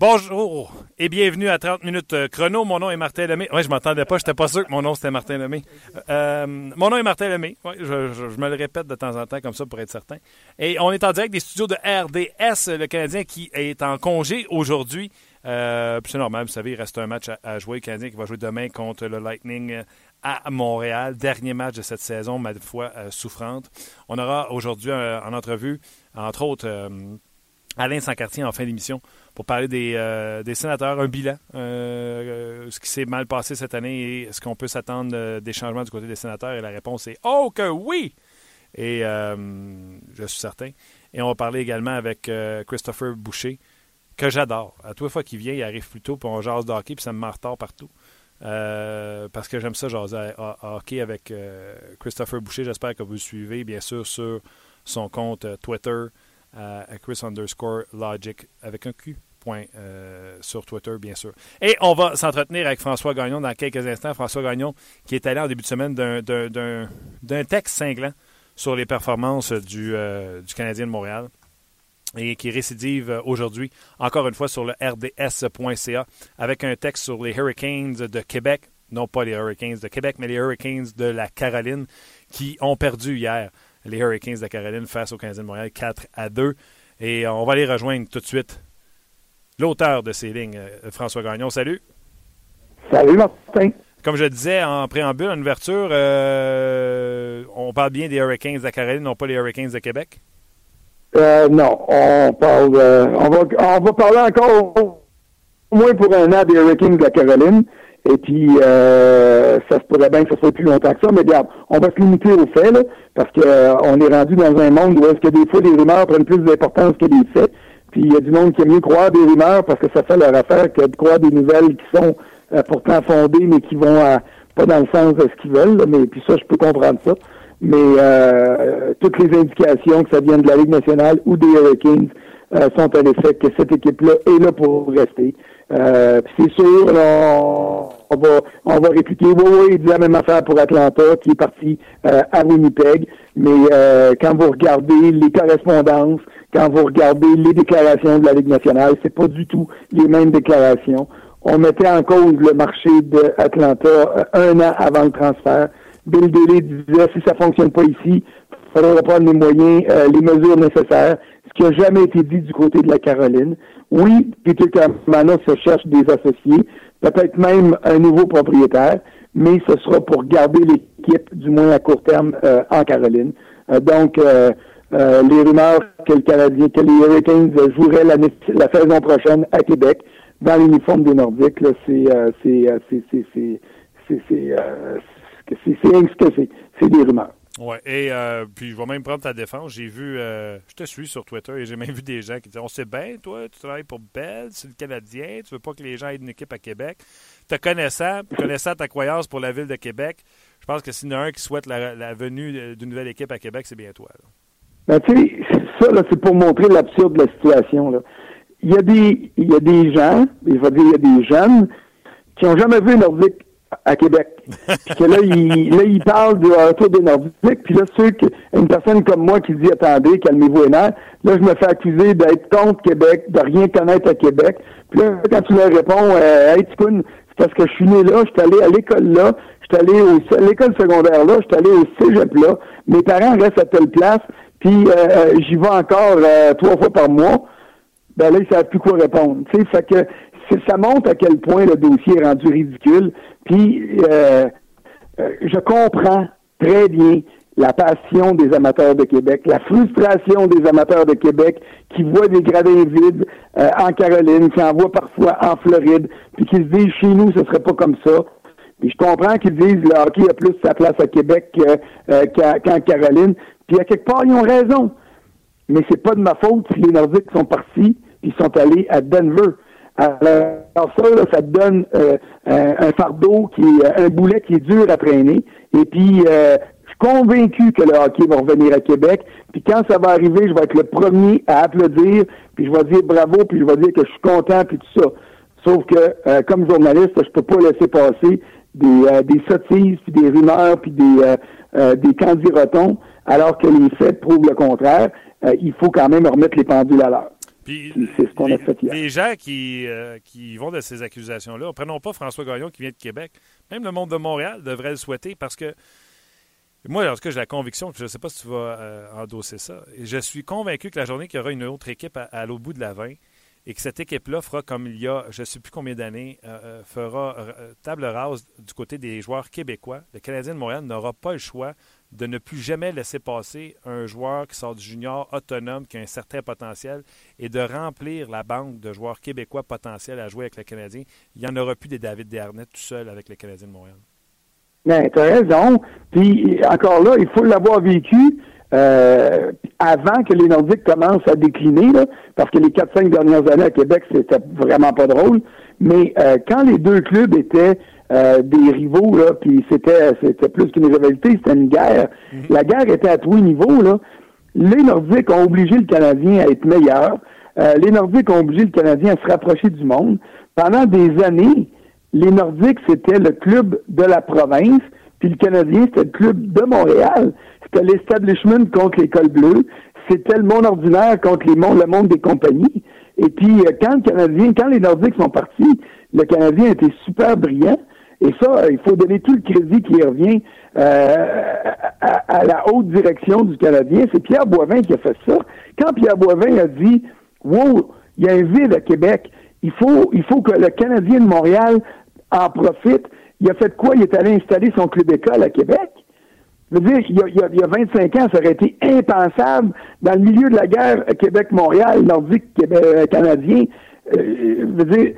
Bonjour et bienvenue à 30 minutes euh, chrono. Mon nom est Martin Lemay. Oui, je m'entendais pas, j'étais pas sûr que mon nom c'était Martin Lemay. Euh, mon nom est Martin Lemay. Ouais, je, me le répète de temps en temps comme ça pour être certain. Et on est en direct des studios de RDS, le Canadien qui est en congé aujourd'hui. Euh, c'est normal, vous savez, il reste un match à, jouer. Le Canadien qui va jouer demain contre le Lightning à Montréal. Dernier match de cette saison, ma foi souffrante. On aura aujourd'hui en entrevue, entre autres, Alain Sancartier en fin d'émission pour parler des, euh, des sénateurs, un bilan, euh, euh, ce qui s'est mal passé cette année et est-ce qu'on peut s'attendre des changements du côté des sénateurs? Et la réponse est Oh que oui! Et je suis certain. Et on va parler également avec Christopher Boucher, que j'adore. À toute fois qu'il vient, il arrive plus tôt, puis on jase de hockey, puis ça me met retard partout. parce que j'aime ça jaser à, hockey avec Christopher Boucher. J'espère que vous le suivez, bien sûr, sur son compte Twitter, Chris underscore Logic avec un Q. Euh, sur Twitter, bien sûr. Et on va s'entretenir avec François Gagnon dans quelques instants. François Gagnon, qui est allé en début de semaine d'un texte cinglant sur les performances du, euh, du Canadien de Montréal et qui récidive aujourd'hui, encore une fois, sur le rds.ca avec un texte sur les Hurricanes de Québec, non pas les Hurricanes de Québec, mais les Hurricanes de la Caroline, qui ont perdu hier les Hurricanes de Caroline face aux Canadiens de Montréal 4 à 2. Et on va les rejoindre tout de suite l'auteur de ces lignes, euh, François Gagnon. Salut. Salut, Martin. Comme je disais en préambule, en ouverture, euh, on parle bien des Hurricanes de Caroline, non pas les Hurricanes de Québec? Euh, non, on parle, on, va, on va parler encore au moins pour un an des Hurricanes de la Caroline. Et puis, ça se pourrait bien que ce soit plus longtemps que ça, mais regarde, on va se limiter aux faits, là, parce qu'on est rendu dans un monde où est-ce que des fois les rumeurs prennent plus d'importance que les faits. Puis il y a du monde qui aime mieux croire des rumeurs parce que ça fait leur affaire que de croire des nouvelles qui sont euh, pourtant fondées, mais qui vont pas dans le sens de ce qu'ils veulent. mais puis ça, je peux comprendre ça. Mais euh, toutes les indications que ça vienne de la Ligue nationale ou des Hurricanes euh, sont à l'effet que cette équipe-là est là pour rester. Euh, c'est sûr, on, va on va répliquer. Oui, oui, il dit la même affaire pour Atlanta, qui est parti à Winnipeg. Mais quand vous regardez les correspondances, quand vous regardez les déclarations de la Ligue nationale, c'est pas du tout les mêmes déclarations. On mettait en cause le marché d'Atlanta euh, un an avant le transfert. Bill Daly disait si ça fonctionne pas ici, il faudra prendre les moyens, euh, les mesures nécessaires, ce qui n'a jamais été dit du côté de la Caroline. Oui, Peter Kamana se cherche des associés, peut-être même un nouveau propriétaire, mais ce sera pour garder l'équipe, du moins à court terme, euh, en Caroline. donc, euh, les rumeurs que le Canadien, que les Hurricanes joueraient la, saison prochaine à Québec dans l'uniforme des Nordiques, c'est c'est c'est c'est c'est. C'est des rumeurs. Oui, et euh, puis je vais même prendre ta défense. J'ai vu, euh, je te suis sur Twitter et j'ai même vu des gens qui disent On sait bien, toi, tu travailles pour Bell, c'est le Canadien, tu veux pas que les gens aient une équipe à Québec. Te connaissant, connaissant ta croyance pour la ville de Québec, je pense que s'il y en a un qui souhaite la, la venue d'une nouvelle équipe à Québec, c'est bien toi. Ben, tu sais, ça, c'est pour montrer l'absurde de la situation, là. Il y a des, il y a des gens, il va dire, il y a des jeunes qui n'ont jamais vu Nordique à Québec. puis que là, ils, là, ils parlent du retour des Nordiques. Puis là, ceux que, une personne comme moi qui dit, attendez, calmez-vous les là, je me fais accuser d'être contre Québec, de rien connaître à Québec. Puis là, quand tu leur réponds, euh, hey, c'est parce que je suis né là, je suis allé à l'école là, je suis allé au, à l'école secondaire là, je suis allé au cégep là, mes parents restent à telle place, puis euh, euh, j'y vais encore euh, trois fois par mois, ben là, ils savent plus quoi répondre. Tu sais, fait que ça montre à quel point le dossier est rendu ridicule. Puis je comprends très bien la passion des amateurs de Québec, la frustration des amateurs de Québec qui voient des gradins vides en Caroline, qui en voient parfois en Floride, puis qui se disent chez nous, ce serait pas comme ça. Puis je comprends qu'ils disent le hockey a plus sa place à Québec qu'en Caroline. Puis à quelque part, ils ont raison. Mais c'est pas de ma faute si les Nordiques sont partis ils sont allés à Denver. Alors ça, ça donne euh, un, fardeau qui est un boulet qui est dur à traîner. Et puis euh, je suis convaincu que le hockey va revenir à Québec. Puis quand ça va arriver, je vais être le premier à applaudir, puis je vais dire bravo, puis je vais dire que je suis content, puis tout ça. Sauf que euh, comme journaliste, je peux pas laisser passer des, des sottises, puis des rumeurs, puis des, des candirotons alors que les faits prouvent le contraire, euh, il faut quand même remettre les pendules à l'heure. C'est ce qu'on a fait hier. Les gens qui, euh, qui vont de ces accusations-là, prenons pas François Gagnon qui vient de Québec, même le monde de Montréal devrait le souhaiter parce que moi, en tout cas, j'ai la conviction, je ne sais pas si tu vas euh, endosser ça, je suis convaincu que la journée qu'il y aura une autre équipe à, l'autre bout de la 20 et que cette équipe-là fera comme il y a, je ne sais plus combien d'années, fera table rase du côté des joueurs québécois, le Canadien de Montréal n'aura pas le choix de ne plus jamais laisser passer un joueur qui sort du junior autonome, qui a un certain potentiel, et de remplir la banque de joueurs québécois potentiels à jouer avec le Canadien. Il n'y en aura plus des David Dernay tout seul avec le Canadien de Montréal. Bien, tu as raison. Puis encore là, il faut l'avoir vécu euh, avant que les Nordiques commencent à décliner, parce que les 4-5 dernières années à Québec, c'était vraiment pas drôle. Mais euh, quand les deux clubs étaient euh, des rivaux, là, puis c'était c'était plus qu'une rivalité, c'était une guerre. Mhm. La guerre était à tous les niveaux, là. Les Nordiques ont obligé le Canadien à être meilleur. Euh, les Nordiques ont obligé le Canadien à se rapprocher du monde. Pendant des années, les Nordiques, c'était le club de la province, puis le Canadien, c'était le club de Montréal. C'était l'establishment contre l'école bleue. C'était le monde ordinaire contre les mondes, le monde des compagnies. Et puis, euh, quand le Canadien, quand les Nordiques sont partis, le Canadien était super brillant. Et ça, il faut donner tout le crédit qui revient euh, à, la haute direction du Canadien. C'est Pierre Boivin qui a fait ça. Quand Pierre Boivin a dit Wow, il y a un vide à Québec, il faut, il faut que le Canadien de Montréal en profite. Il a fait quoi? Il est allé installer son club école à Québec. Je veux dire, il y, a, il, y a, 25 ans, ça aurait été impensable dans le milieu de la guerre Québec-Montréal, nordique euh, canadien. Euh, je veux dire,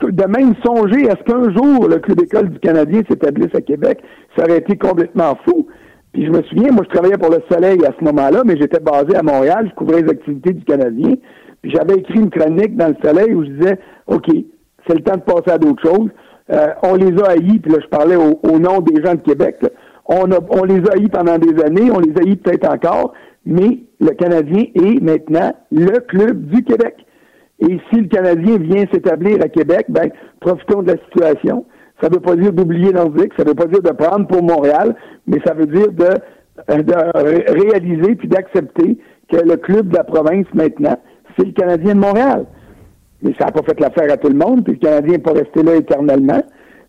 de même songer à ce qu'un jour le club école du Canadien s'établisse à Québec, ça aurait été complètement fou. Puis je me souviens, moi je travaillais pour le Soleil à ce moment-là, mais j'étais basé à Montréal, je couvrais les activités du Canadien. Puis j'avais écrit une chronique dans le Soleil où je disais, OK, c'est le temps de passer à d'autres choses. Euh, on les a haïs, puis là je parlais au, nom des gens de Québec. On, les a haïs pendant des années, on les haïs peut-être encore, mais le Canadien est maintenant le club du Québec. Et si le Canadien vient s'établir à Québec, ben, profitons de la situation. Ça ne veut pas dire d'oublier Nordique, ça ne veut pas dire de prendre pour Montréal, mais ça veut dire de, euh, réaliser puis d'accepter que le club de la province maintenant, c'est le Canadien de Montréal. Mais ça n'a pas fait l'affaire à tout le monde, puis le Canadien n'est pas resté là éternellement.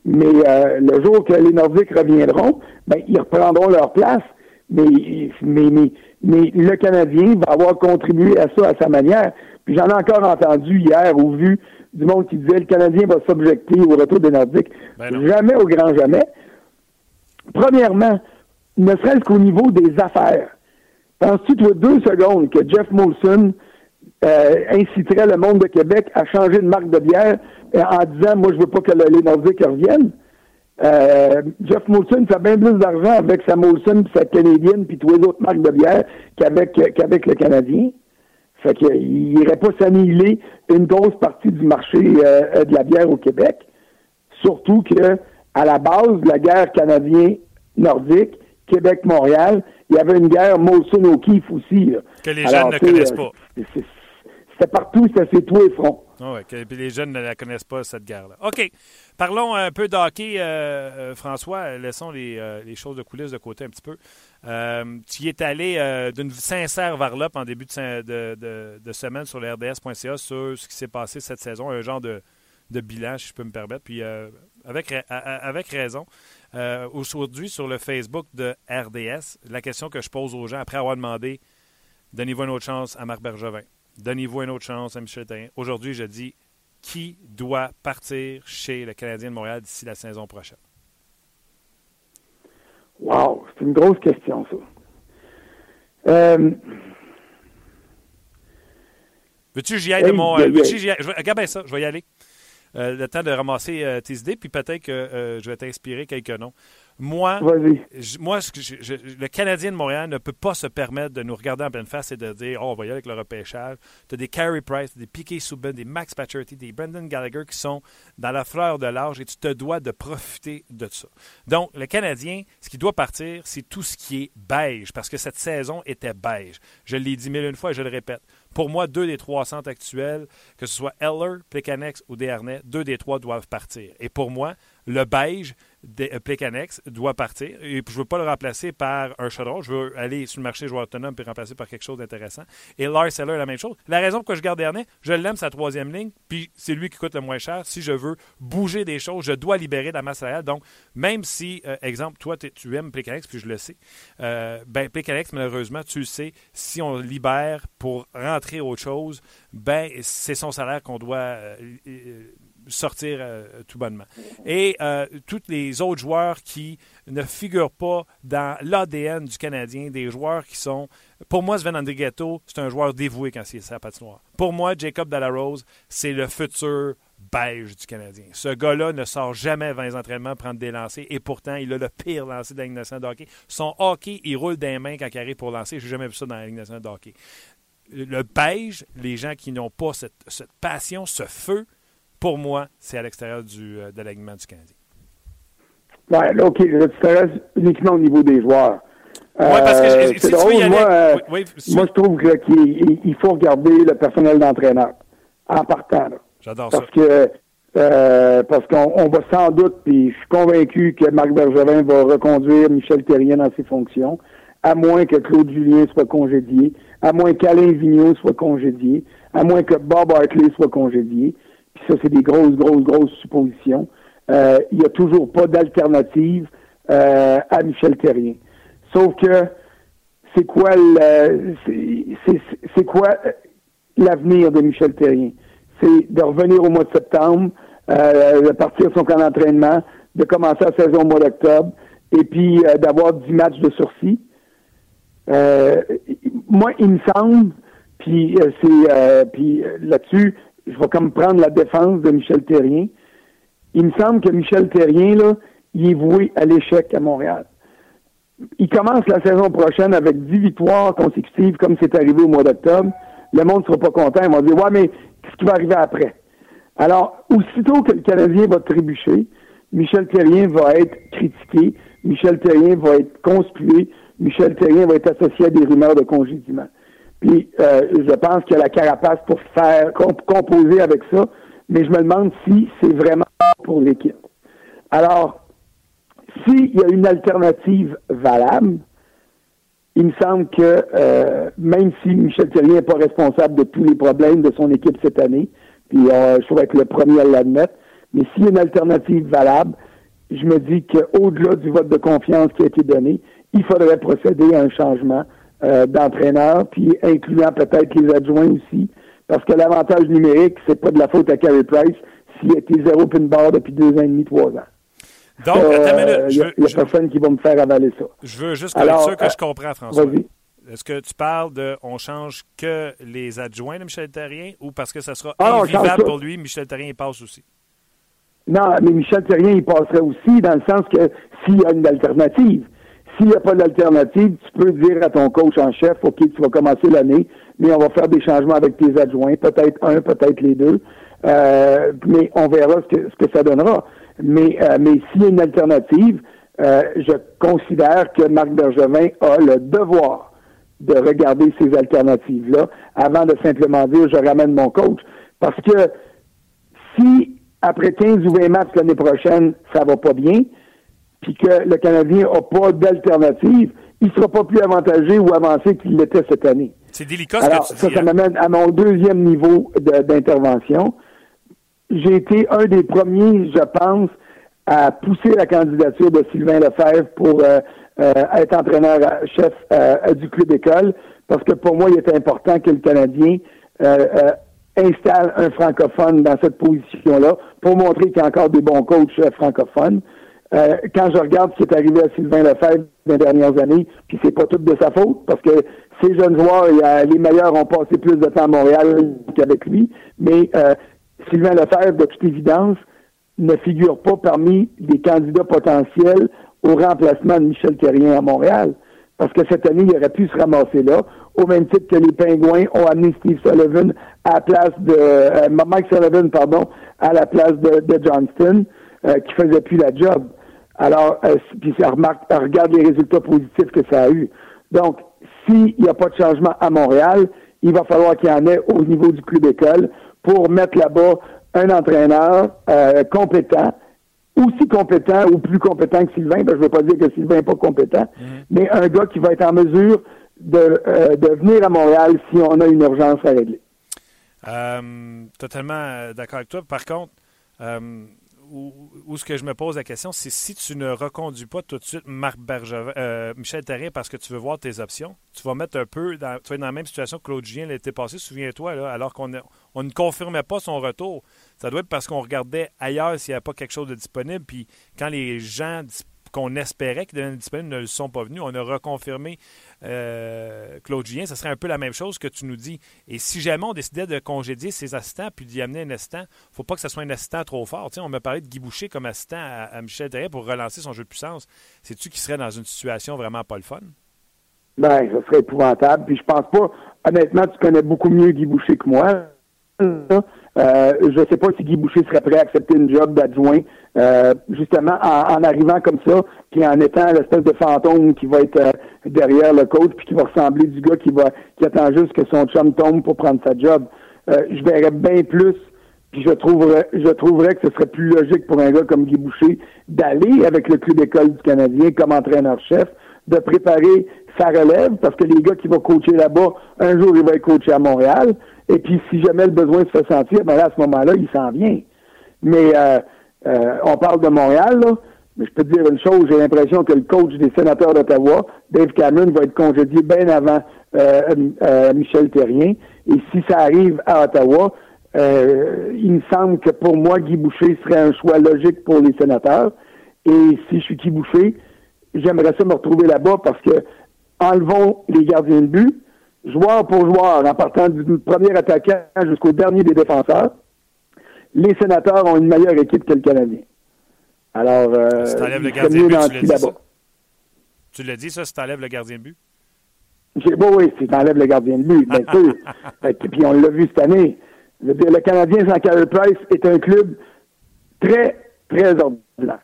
Mais euh, le jour que les Nordiques reviendront, ben, ils reprendront leur place. Mais, mais, mais, mais le Canadien va avoir contribué à ça à sa manière. Puis j'en ai encore entendu hier ou vu du monde qui disait le Canadien va s'objecter au retour des Nordiques. Ben jamais au grand jamais. Premièrement, ne serait-ce qu'au niveau des affaires. Penses-tu, toi, deux secondes que Jeff Molson euh, inciterait le monde de Québec à changer de marque de bière euh, en disant Moi, je veux pas que les Nordiques reviennent? Euh, Jeff Molson fait bien plus d'argent avec sa Molson, puis sa Canadienne, puis tous les autres marques de bière qu'avec qu'avec le Canadien. Fait qu'il n'irait pas s'annihiler une grosse partie du marché euh, de la bière au Québec. Surtout que à la base de la guerre canadien-nordique, Québec-Montréal, il y avait une guerre Molson O'Keefe aussi. Que les jeunes ne connaissent pas. C'était partout, c'était ces tous les fronts. Ah les jeunes ne la connaissent pas, cette guerre-là. OK. Parlons un peu d'hockey, euh, euh, François. Laissons les, les, choses de coulisses de côté un petit peu. Euh, tu y es allé euh, d'une sincère varlope en début de, semaine sur le RDS.ca sur ce qui s'est passé cette saison, un genre de, bilan, si je peux me permettre. Puis euh, avec, avec raison. Aujourd'hui, sur le Facebook de RDS, la question que je pose aux gens après avoir demandé donnez-vous une autre chance à Marc Bergevin, donnez-vous une autre chance à Michel Therrien. Aujourd'hui, je dis qui doit partir chez le Canadien de Montréal d'ici la saison prochaine? Wow, c'est une grosse question, ça. Euh... Veux-tu que j'y aille de mon. Euh, veux-tu j'y Regarde bien ça, je vais y aller. Euh, le temps de ramasser euh, tes idées, puis peut-être que je vais t'inspirer quelques noms. Moi, moi le Canadien de Montréal ne peut pas se permettre de nous regarder en pleine face et de dire Oh, on va y aller avec le repêchage. Tu as des Carey Price, des Piquet Souben, des Max Pacioretty, des Brendan Gallagher qui sont dans la fleur de l'âge et tu te dois de profiter de ça. Donc, le Canadien, ce qui doit partir, c'est tout ce qui est beige parce que cette saison était beige. Je l'ai dit mille une fois et je le répète. Pour moi, deux des trois centres actuels, que ce soit Eller, Plekanex ou Desharnais, deux des trois doivent partir. Et pour moi, le beige, de, euh, doit partir. Et je ne veux pas le remplacer par un chaudron. Je veux aller sur le marché joueur autonome et remplacer par quelque chose d'intéressant. Et Lars Seller, la même chose. La raison pour que je garde Ernest, je l'aime sa troisième ligne, puis c'est lui qui coûte le moins cher. Si je veux bouger des choses, je dois libérer de la masse salariale. Donc, même si, euh, exemple, toi, tu aimes Plecanex, puis je le sais, euh, ben, malheureusement, tu le sais, si on libère pour rentrer autre chose, ben, c'est son salaire qu'on doit euh, sortir euh, tout bonnement. Et euh, tous les autres joueurs qui ne figurent pas dans l'ADN du Canadien, des joueurs qui sont... Pour moi, Sven Andrighetto, c'est un joueur dévoué quand il est la patinoire. Pour moi, Jacob Dallarose, c'est le futur beige du Canadien. Ce gars-là ne sort jamais 20 entraînements prendre des lancers et pourtant, il a le pire lancer de la de. Son hockey, il roule des mains quand il arrive pour lancer. Je n'ai jamais vu ça dans la Ligue nationale de. Le beige, les gens qui n'ont pas cette, cette passion, ce feu, pour moi, c'est à l'extérieur du, euh, de l'alignement du Canadien. Oui, OK. Là, tu uniquement au niveau des joueurs. Parce que euh, moi, euh, moi, je trouve qu'il faut regarder le personnel d'entraîneur en partant. J'adore ça. Parce que parce qu'on va sans doute, puis je suis convaincu que Marc Bergevin va reconduire Michel Terrien dans ses fonctions, à moins que Claude Julien soit congédié, à moins qu'Alain Vigneault soit congédié, à moins que Bob Hartley soit congédié puis ça, c'est des grosses, grosses, grosses suppositions. Euh, il n'y a toujours pas d'alternative euh, à Michel Terrien. Sauf que c'est quoi c'est quoi l'avenir de Michel Terrien? C'est de revenir au mois de septembre, euh, de partir son camp d'entraînement, de commencer la saison au mois d'octobre, et puis d'avoir 10 matchs de sursis. moi, il me semble, puis c'est puis là-dessus, je vais comme prendre la défense de Michel Terrien. Il me semble que Michel Terrien, là, il est voué à l'échec à Montréal. Il commence la saison prochaine avec 10 victoires consécutives, comme c'est arrivé au mois d'octobre. Le monde ne sera pas content. Ils vont dire, ouais, mais qu'est-ce qui va arriver après? Alors, aussitôt que le Canadien va trébucher, Michel Terrien va être critiqué, Michel Terrien va être conspué, Michel Terrien va être associé à des rumeurs de congédiement. Puis euh, je pense qu'il y a la carapace pour faire composer avec ça, mais je me demande si c'est vraiment pour l'équipe. Alors, s'il y a une alternative valable, il me semble que euh, même si Michel Thierry n'est pas responsable de tous les problèmes de son équipe cette année, puis euh, je pourrais être le premier à l'admettre, mais s'il y a une alternative valable, je me dis qu'au-delà du vote de confiance qui a été donné, il faudrait procéder à un changement euh, d'entraîneurs, puis incluant peut-être les adjoints aussi, parce que l'avantage numérique, c'est pas de la faute à Carey Price s'il a été zéro pin barre depuis deux ans et demi, trois ans. Donc, euh, Il n'y a, personne qui va me faire avaler ça. Je veux juste être sûr que je euh, comprends, François. Est-ce que tu parles de on change que les adjoints de Michel Terrien ou parce que ça sera ah, invivable pour lui, Michel Terrien il passe aussi? Non, mais Michel Terrien, il passerait aussi dans le sens que s'il y a une alternative. S'il n'y a pas d'alternative, tu peux dire à ton coach en chef, OK, tu vas commencer l'année, mais on va faire des changements avec tes adjoints, peut-être un, peut-être les deux, euh, mais on verra ce que, ce que ça donnera. Mais, euh, mais s'il y a une alternative, euh, je considère que Marc Bergevin a le devoir de regarder ces alternatives-là avant de simplement dire je ramène mon coach. Parce que si après 15 ou 20 matchs l'année prochaine, ça va pas bien, puis que le Canadien n'a pas d'alternative, il ne sera pas plus avantagé ou avancé qu'il l'était cette année. C'est délicat ce Alors, que tu ça, dis, ça hein? m'amène à mon deuxième niveau d'intervention. J'ai été un des premiers, je pense, à pousser la candidature de Sylvain Lefebvre pour euh, euh, être entraîneur-chef euh, du club école, parce que pour moi, il était important que le Canadien installe un francophone dans cette position-là pour montrer qu'il y a encore des bons coachs francophones. Euh, quand je regarde ce qui est arrivé à Sylvain Lefebvre les dernières années, puis c'est pas tout de sa faute, parce que ces jeunes joueurs, les meilleurs ont passé plus de temps à Montréal qu'avec lui, mais euh, Sylvain Lefebvre, de toute évidence, ne figure pas parmi les candidats potentiels au remplacement de Michel Terrien à Montréal. Parce que cette année, il aurait pu se ramasser là, au même titre que les Pingouins ont amené Steve Sullivan à la place de euh, Mike Sullivan, pardon, à la place de, de Johnston, euh, qui faisait plus la job. Alors, euh, puis ça remarque, regarde les résultats positifs que ça a eu. Donc, s'il n'y a pas de changement à Montréal, il va falloir qu'il y en ait au niveau du club école pour mettre là-bas un entraîneur euh, compétent aussi compétent ou plus compétent que Sylvain, ben, je ne veux pas dire que Sylvain n'est pas compétent, mm-hmm. mais un gars qui va être en mesure de, euh, de venir à Montréal si on a une urgence à régler. Euh, totalement d'accord avec toi. Par contre, où, ce que je me pose la question, c'est si tu ne reconduis pas tout de suite Marc Bergevin, euh, Michel Terrien parce que tu veux voir tes options, tu vas mettre un peu dans, tu vas être dans la même situation que Claude Julien l'était passé, souviens-toi, alors qu'on on ne confirmait pas son retour. Ça doit être parce qu'on regardait ailleurs s'il n'y avait pas quelque chose de disponible. Puis quand les gens qu'on espérait qu'ils deviennent disponibles ne le sont pas venus, on a reconfirmé euh, Claude Julien, ce serait un peu la même chose que tu nous dis. Et si jamais on décidait de congédier ses assistants puis d'y amener un assistant, faut pas que ce soit un assistant trop fort. on m'a parlé de Guy Boucher comme assistant à, Michel Terrier pour relancer son jeu de puissance. C'est-tu qui serait dans une situation vraiment pas le fun? Ben, ce serait épouvantable. Puis je pense pas, honnêtement, tu connais beaucoup mieux Guy Boucher que moi. Euh, je ne sais pas si Guy Boucher serait prêt à accepter une job d'adjoint, euh, justement en, arrivant comme ça, puis en étant l'espèce de fantôme qui va être euh, derrière le coach, puis qui va ressembler du gars qui va qui attend juste que son chum tombe pour prendre sa job. je verrais bien plus, puis je trouverais je trouverais que ce serait plus logique pour un gars comme Guy Boucher d'aller avec le club d'école du Canadien comme entraîneur-chef, de préparer sa relève, parce que les gars qui vont coacher là-bas, un jour, ils vont être coachés à Montréal. Et puis, si jamais le besoin se fait sentir, ben là, à ce moment-là, il s'en vient. Mais euh, euh, on parle de Montréal, là. Mais je peux te dire une chose, j'ai l'impression que le coach des sénateurs d'Ottawa, Dave Cameron, va être congédié bien avant euh, Michel Terrien. Et si ça arrive à Ottawa, il me semble que pour moi, Guy Boucher serait un choix logique pour les sénateurs. Et si je suis Guy Boucher, j'aimerais ça me retrouver là-bas parce que enlevons les gardiens de but, joueur pour joueur, en partant du premier attaquant jusqu'au dernier des défenseurs, les sénateurs ont une meilleure équipe que le Canadien. Alors, euh, si le gardien de but, tu l'as dit, ça? Tu l'as dit, ça, si t'enlèves le gardien de but? Bon, oui, si t'enlèves le gardien de but, bien sûr. Et puis on l'a vu cette année. Le, Canadien sans Carey Price est un club très, très ordinaire.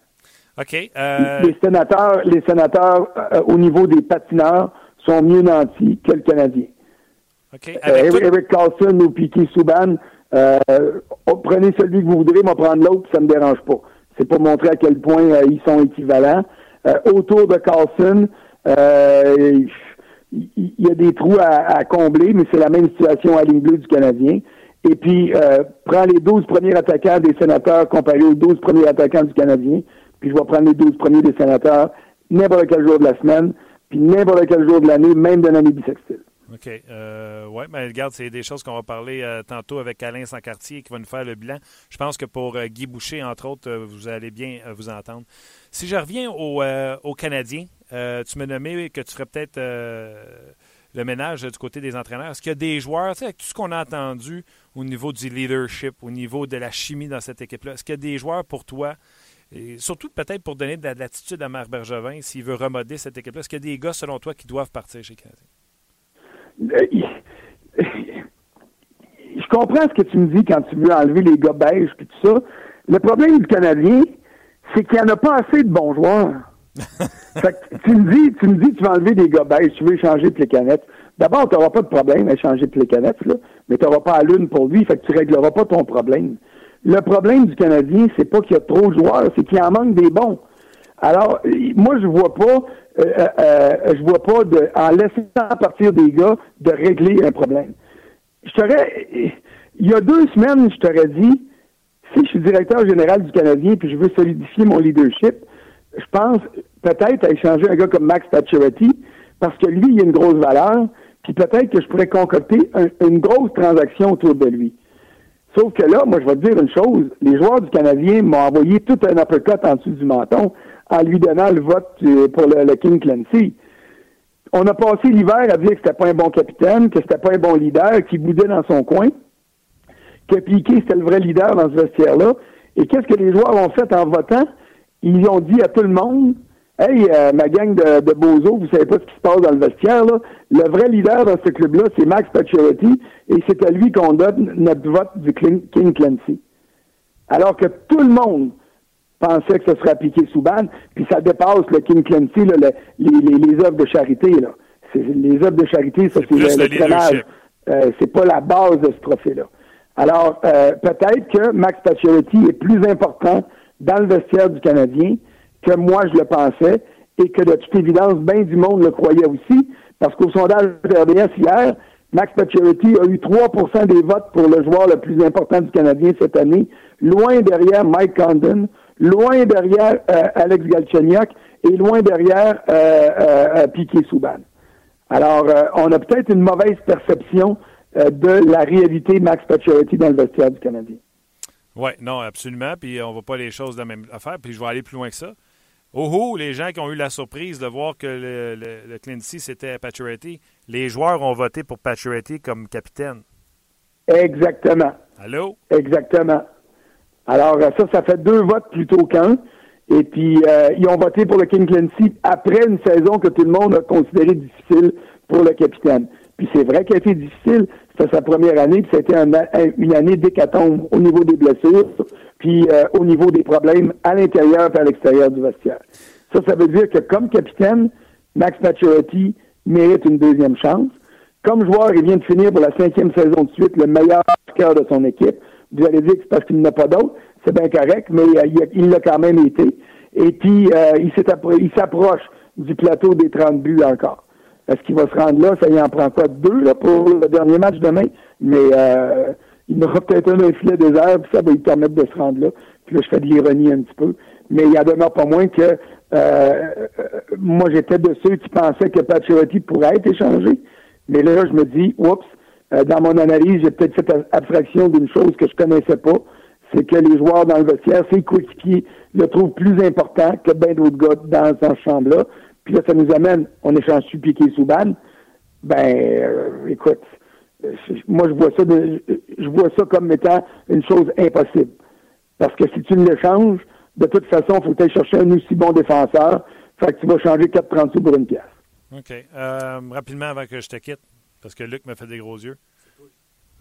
OK. Euh, les sénateurs, les sénateurs euh, au niveau des patineurs, sont mieux nantis que le Canadien. Euh, Eric, Carlson ou Piquet Souban, euh, prenez celui que vous voudrez, moi prendre l'autre, ça me dérange pas. C'est pour montrer à quel point euh, ils sont équivalents. autour de Carlson, il y, a des trous à, combler, mais c'est la même situation à ligne bleue du Canadien. Et puis, prends les 12 premiers attaquants des sénateurs comparés aux 12 premiers attaquants du Canadien, puis je vais prendre les 12 premiers des sénateurs n'importe quel jour de la semaine puis n'importe quel jour de l'année, même de l'année bissextile. OK. Euh, oui, mais regarde, c'est des choses qu'on va parler euh, tantôt avec Alain Sancartier qui va nous faire le bilan. Je pense que pour euh, Guy Boucher, entre autres, euh, vous allez bien vous entendre. Si je reviens aux Canadiens, tu m'as nommé que tu ferais peut-être le ménage du côté des entraîneurs. Est-ce qu'il y a des joueurs, tu sais, avec tout ce qu'on a entendu au niveau du leadership, au niveau de la chimie dans cette équipe-là, est-ce qu'il y a des joueurs pour toi et surtout, peut-être pour donner de l'attitude à Marc Bergevin, s'il veut remodeler cette équipe-là? Est-ce qu'il y a des gars, selon toi, qui doivent partir chez Canadien? Euh, je comprends ce que tu me dis quand tu veux enlever les gars belges et tout ça. Le problème du Canadien, c'est qu'il n'y en a pas assez de bons joueurs. tu me dis, tu me dis, tu vas enlever des gars tu veux échanger les canettes. D'abord, tu n'auras pas de problème à échanger les canettes, là, mais tu n'auras pas à l'une pour lui, fait que tu régleras pas ton problème. Le problème du Canadien, c'est pas qu'il y a trop de joueurs, c'est qu'il en manque des bons. Alors, moi, je vois pas, euh, euh, euh, je vois pas de, en laissant partir des gars, de régler un problème. Je t'aurais, il y a deux semaines, je t'aurais dit, si je suis directeur général du Canadien puis je veux solidifier mon leadership, je pense peut-être à échanger un gars comme Max Pacioretty parce que lui, il a une grosse valeur, puis peut-être que je pourrais concocter une grosse transaction autour de lui. Sauf que là, moi, je vais te dire une chose. Les joueurs du Canadien m'ont envoyé tout un uppercut en dessous du menton en lui donnant le vote euh, pour le, King Clancy. On a passé l'hiver à dire que c'était pas un bon capitaine, que c'était pas un bon leader, qu'il boudait dans son coin, que Piqué, c'était le vrai leader dans ce vestiaire-là. Et qu'est-ce que les joueurs ont fait en votant? Ils ont dit à tout le monde, Hey, euh, ma gang de, de bozos, vous savez pas ce qui se passe dans le vestiaire, là. Le vrai leader dans ce club-là, c'est Max Pacioretty, et c'est à lui qu'on donne notre vote du King Clancy. Alors que tout le monde pensait que ce serait appliqué sous ban, puis ça dépasse le King Clancy, là, les, les, les, œuvres de charité, là. Les œuvres de charité, ça, c'est le, le euh, c'est pas la base de ce trophée-là. Alors, euh, peut-être que Max Pacioretty est plus important dans le vestiaire du Canadien que moi je le pensais et que de toute évidence, bien du monde le croyait aussi, parce qu'au sondage de RDS hier, Max Pacioretty a eu 3% des votes pour le joueur le plus important du Canadien cette année, loin derrière Mike Condon, loin derrière euh, Alex Galchenyuk et loin derrière euh, euh, Piquet Souban. Alors, on a peut-être une mauvaise perception de la réalité Max Pacioretty dans le vestiaire du Canadien. Oui, non, absolument. Puis on ne va pas les choses de la même affaire. Puis je vais aller plus loin que ça. Oh, les gens qui ont eu la surprise de voir que le, le, le c'était Pacioretty, les joueurs ont voté pour Pacioretty comme capitaine. Exactement. Allô? Exactement. Alors, euh, ça, ça fait deux votes plutôt qu'un. Et puis, euh, ils ont voté pour le King Clancy après une saison que tout le monde a considéré difficile pour le capitaine. Puis c'est vrai qu'elle a été difficile. C'était sa première année, puis c'était une année d'hécatombe au niveau des blessures puis euh, au niveau des problèmes à l'intérieur et à l'extérieur du vestiaire. Ça, ça veut dire que comme capitaine, Max Pacioretty mérite une deuxième chance. Comme joueur, il vient de finir pour la cinquième saison de suite le meilleur cœur de son équipe. Vous allez dire que c'est parce qu'il n'a pas d'autre. C'est bien correct, mais euh, il l'a quand même été. Et puis, euh, il s'approche du plateau des 30 buts encore. Est-ce qu'il va se rendre là? Ça y en prend quoi? Deux là, pour le dernier match demain? Mais il aura peut-être un, filet désert, puis ça va lui permettre de se rendre là. Puis là, je fais de l'ironie un petit peu. Mais il y en demeure pas moins que euh, moi, j'étais de ceux qui pensaient que Patrioti pourrait être échangé. Mais là, je me dis, oups, euh, dans mon analyse, j'ai peut-être fait abstraction d'une chose que je connaissais pas. C'est que les joueurs dans le vestiaire, ses coéquipiers le trouvent plus important que bien d'autres gars dans, cette chambre-là. Puis là, ça nous amène, on échange sur Piqué Souban. Ben, euh, écoute, moi, je vois ça je vois ça comme étant une chose impossible. Parce que si tu l'échanges, de toute façon, il faut que tu chercher un aussi bon défenseur. Fait que tu vas changer 4,30 sous pour une pièce. OK. Euh, rapidement, avant que je te quitte, parce que Luc m'a fait des gros yeux.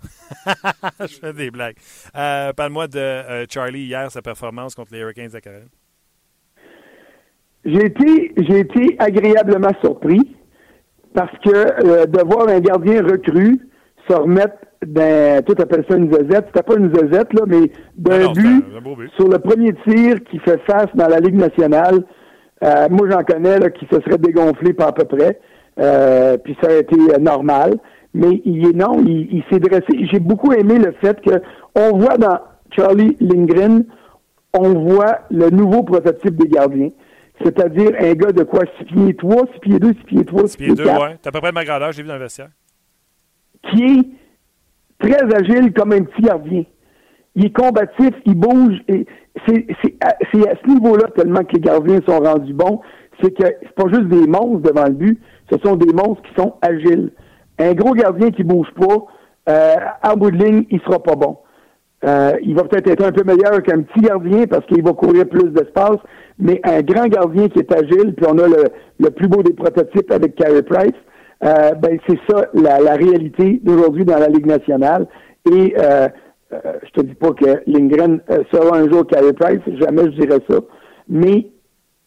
je fais des blagues. Euh, parle-moi de euh, Charlie hier, sa performance contre les Hurricanes de Caroline. J'ai été, j'ai été agréablement surpris parce que de voir un gardien recru se remettre d'un, tout appelle ça une zozette, c'était pas une zozette, là, mais d'un but, sur le premier tir qui fait face dans la Ligue nationale. Euh, moi, j'en connais là, qui se serait dégonflé par à peu près, euh, puis ça a été euh, normal. Mais il est non, il, s'est dressé. J'ai beaucoup aimé le fait que on voit dans Charlie Lindgren, on voit le nouveau prototype des gardiens. C'est-à-dire un gars de quoi? 6 pieds 3, 6 pieds 2, 6 pieds 3, 6 pieds 2, ouais. T'as à peu près ma grandeur, j'ai vu dans le vestiaire qui est très agile comme un petit gardien. Il est combatif, il bouge. Et c'est, à, ce niveau-là tellement que les gardiens sont rendus bons, c'est que c'est pas juste des monstres devant le but, ce sont des monstres qui sont agiles. Un gros gardien qui bouge pas, euh, en bout de ligne, il sera pas bon. Euh, il va peut-être être un peu meilleur qu'un petit gardien parce qu'il va courir plus d'espace, mais un grand gardien qui est agile, puis on a le, le plus beau des prototypes avec Carey Price, euh, ben c'est ça la, la réalité d'aujourd'hui dans la Ligue nationale. Et euh, euh, je te dis pas que Lindgren euh, sera un jour Carey Price, jamais je dirais ça, mais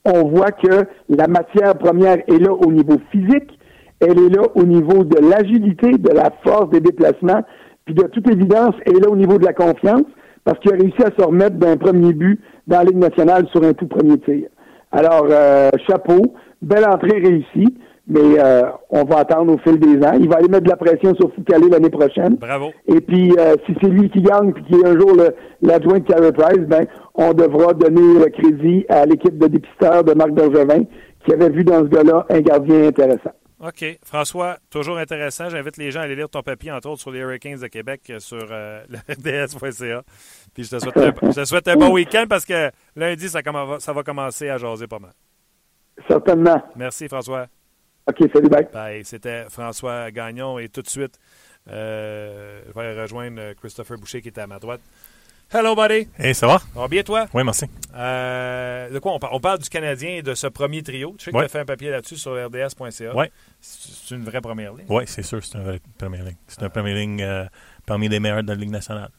on voit que la matière première est là au niveau physique, elle est là au niveau de l'agilité, de la force des déplacements, puis de toute évidence, elle est là au niveau de la confiance, parce qu'il a réussi à se remettre d'un premier but dans la Ligue nationale sur un tout premier tir. Alors, chapeau, belle entrée réussie mais euh, on va attendre au fil des ans. Il va aller mettre de la pression sur Foucault l'année prochaine. Bravo. Et puis, euh, si c'est lui qui gagne puis qui est un jour l'adjoint de Carey Price, ben, on devra donner le crédit à l'équipe de dépisteurs de Marc Bergevin qui avait vu dans ce gars-là un gardien intéressant. OK. François, toujours intéressant. J'invite les gens à aller lire ton papier, entre autres, sur les Hurricanes de Québec euh, sur euh, rds.ca. Puis je te souhaite un, je te souhaite un bon week-end parce que lundi, ça, ça va commencer à jaser pas mal. Certainement. Merci, François. OK, salut, bye. C'était François Gagnon et tout de suite, euh, je vais rejoindre Christopher Boucher qui était à ma droite. Hello, buddy. Hey, ça va? Ça va bien, toi? Oui, merci. Euh, de quoi on parle? On parle du Canadien et de ce premier trio. Tu sais que tu as fait un papier là-dessus sur rds.ca. Oui. C'est une vraie première ligne. Oui, c'est sûr, c'est une vraie première ligne. C'est une première ligne euh, parmi les meilleurs de la Ligue nationale.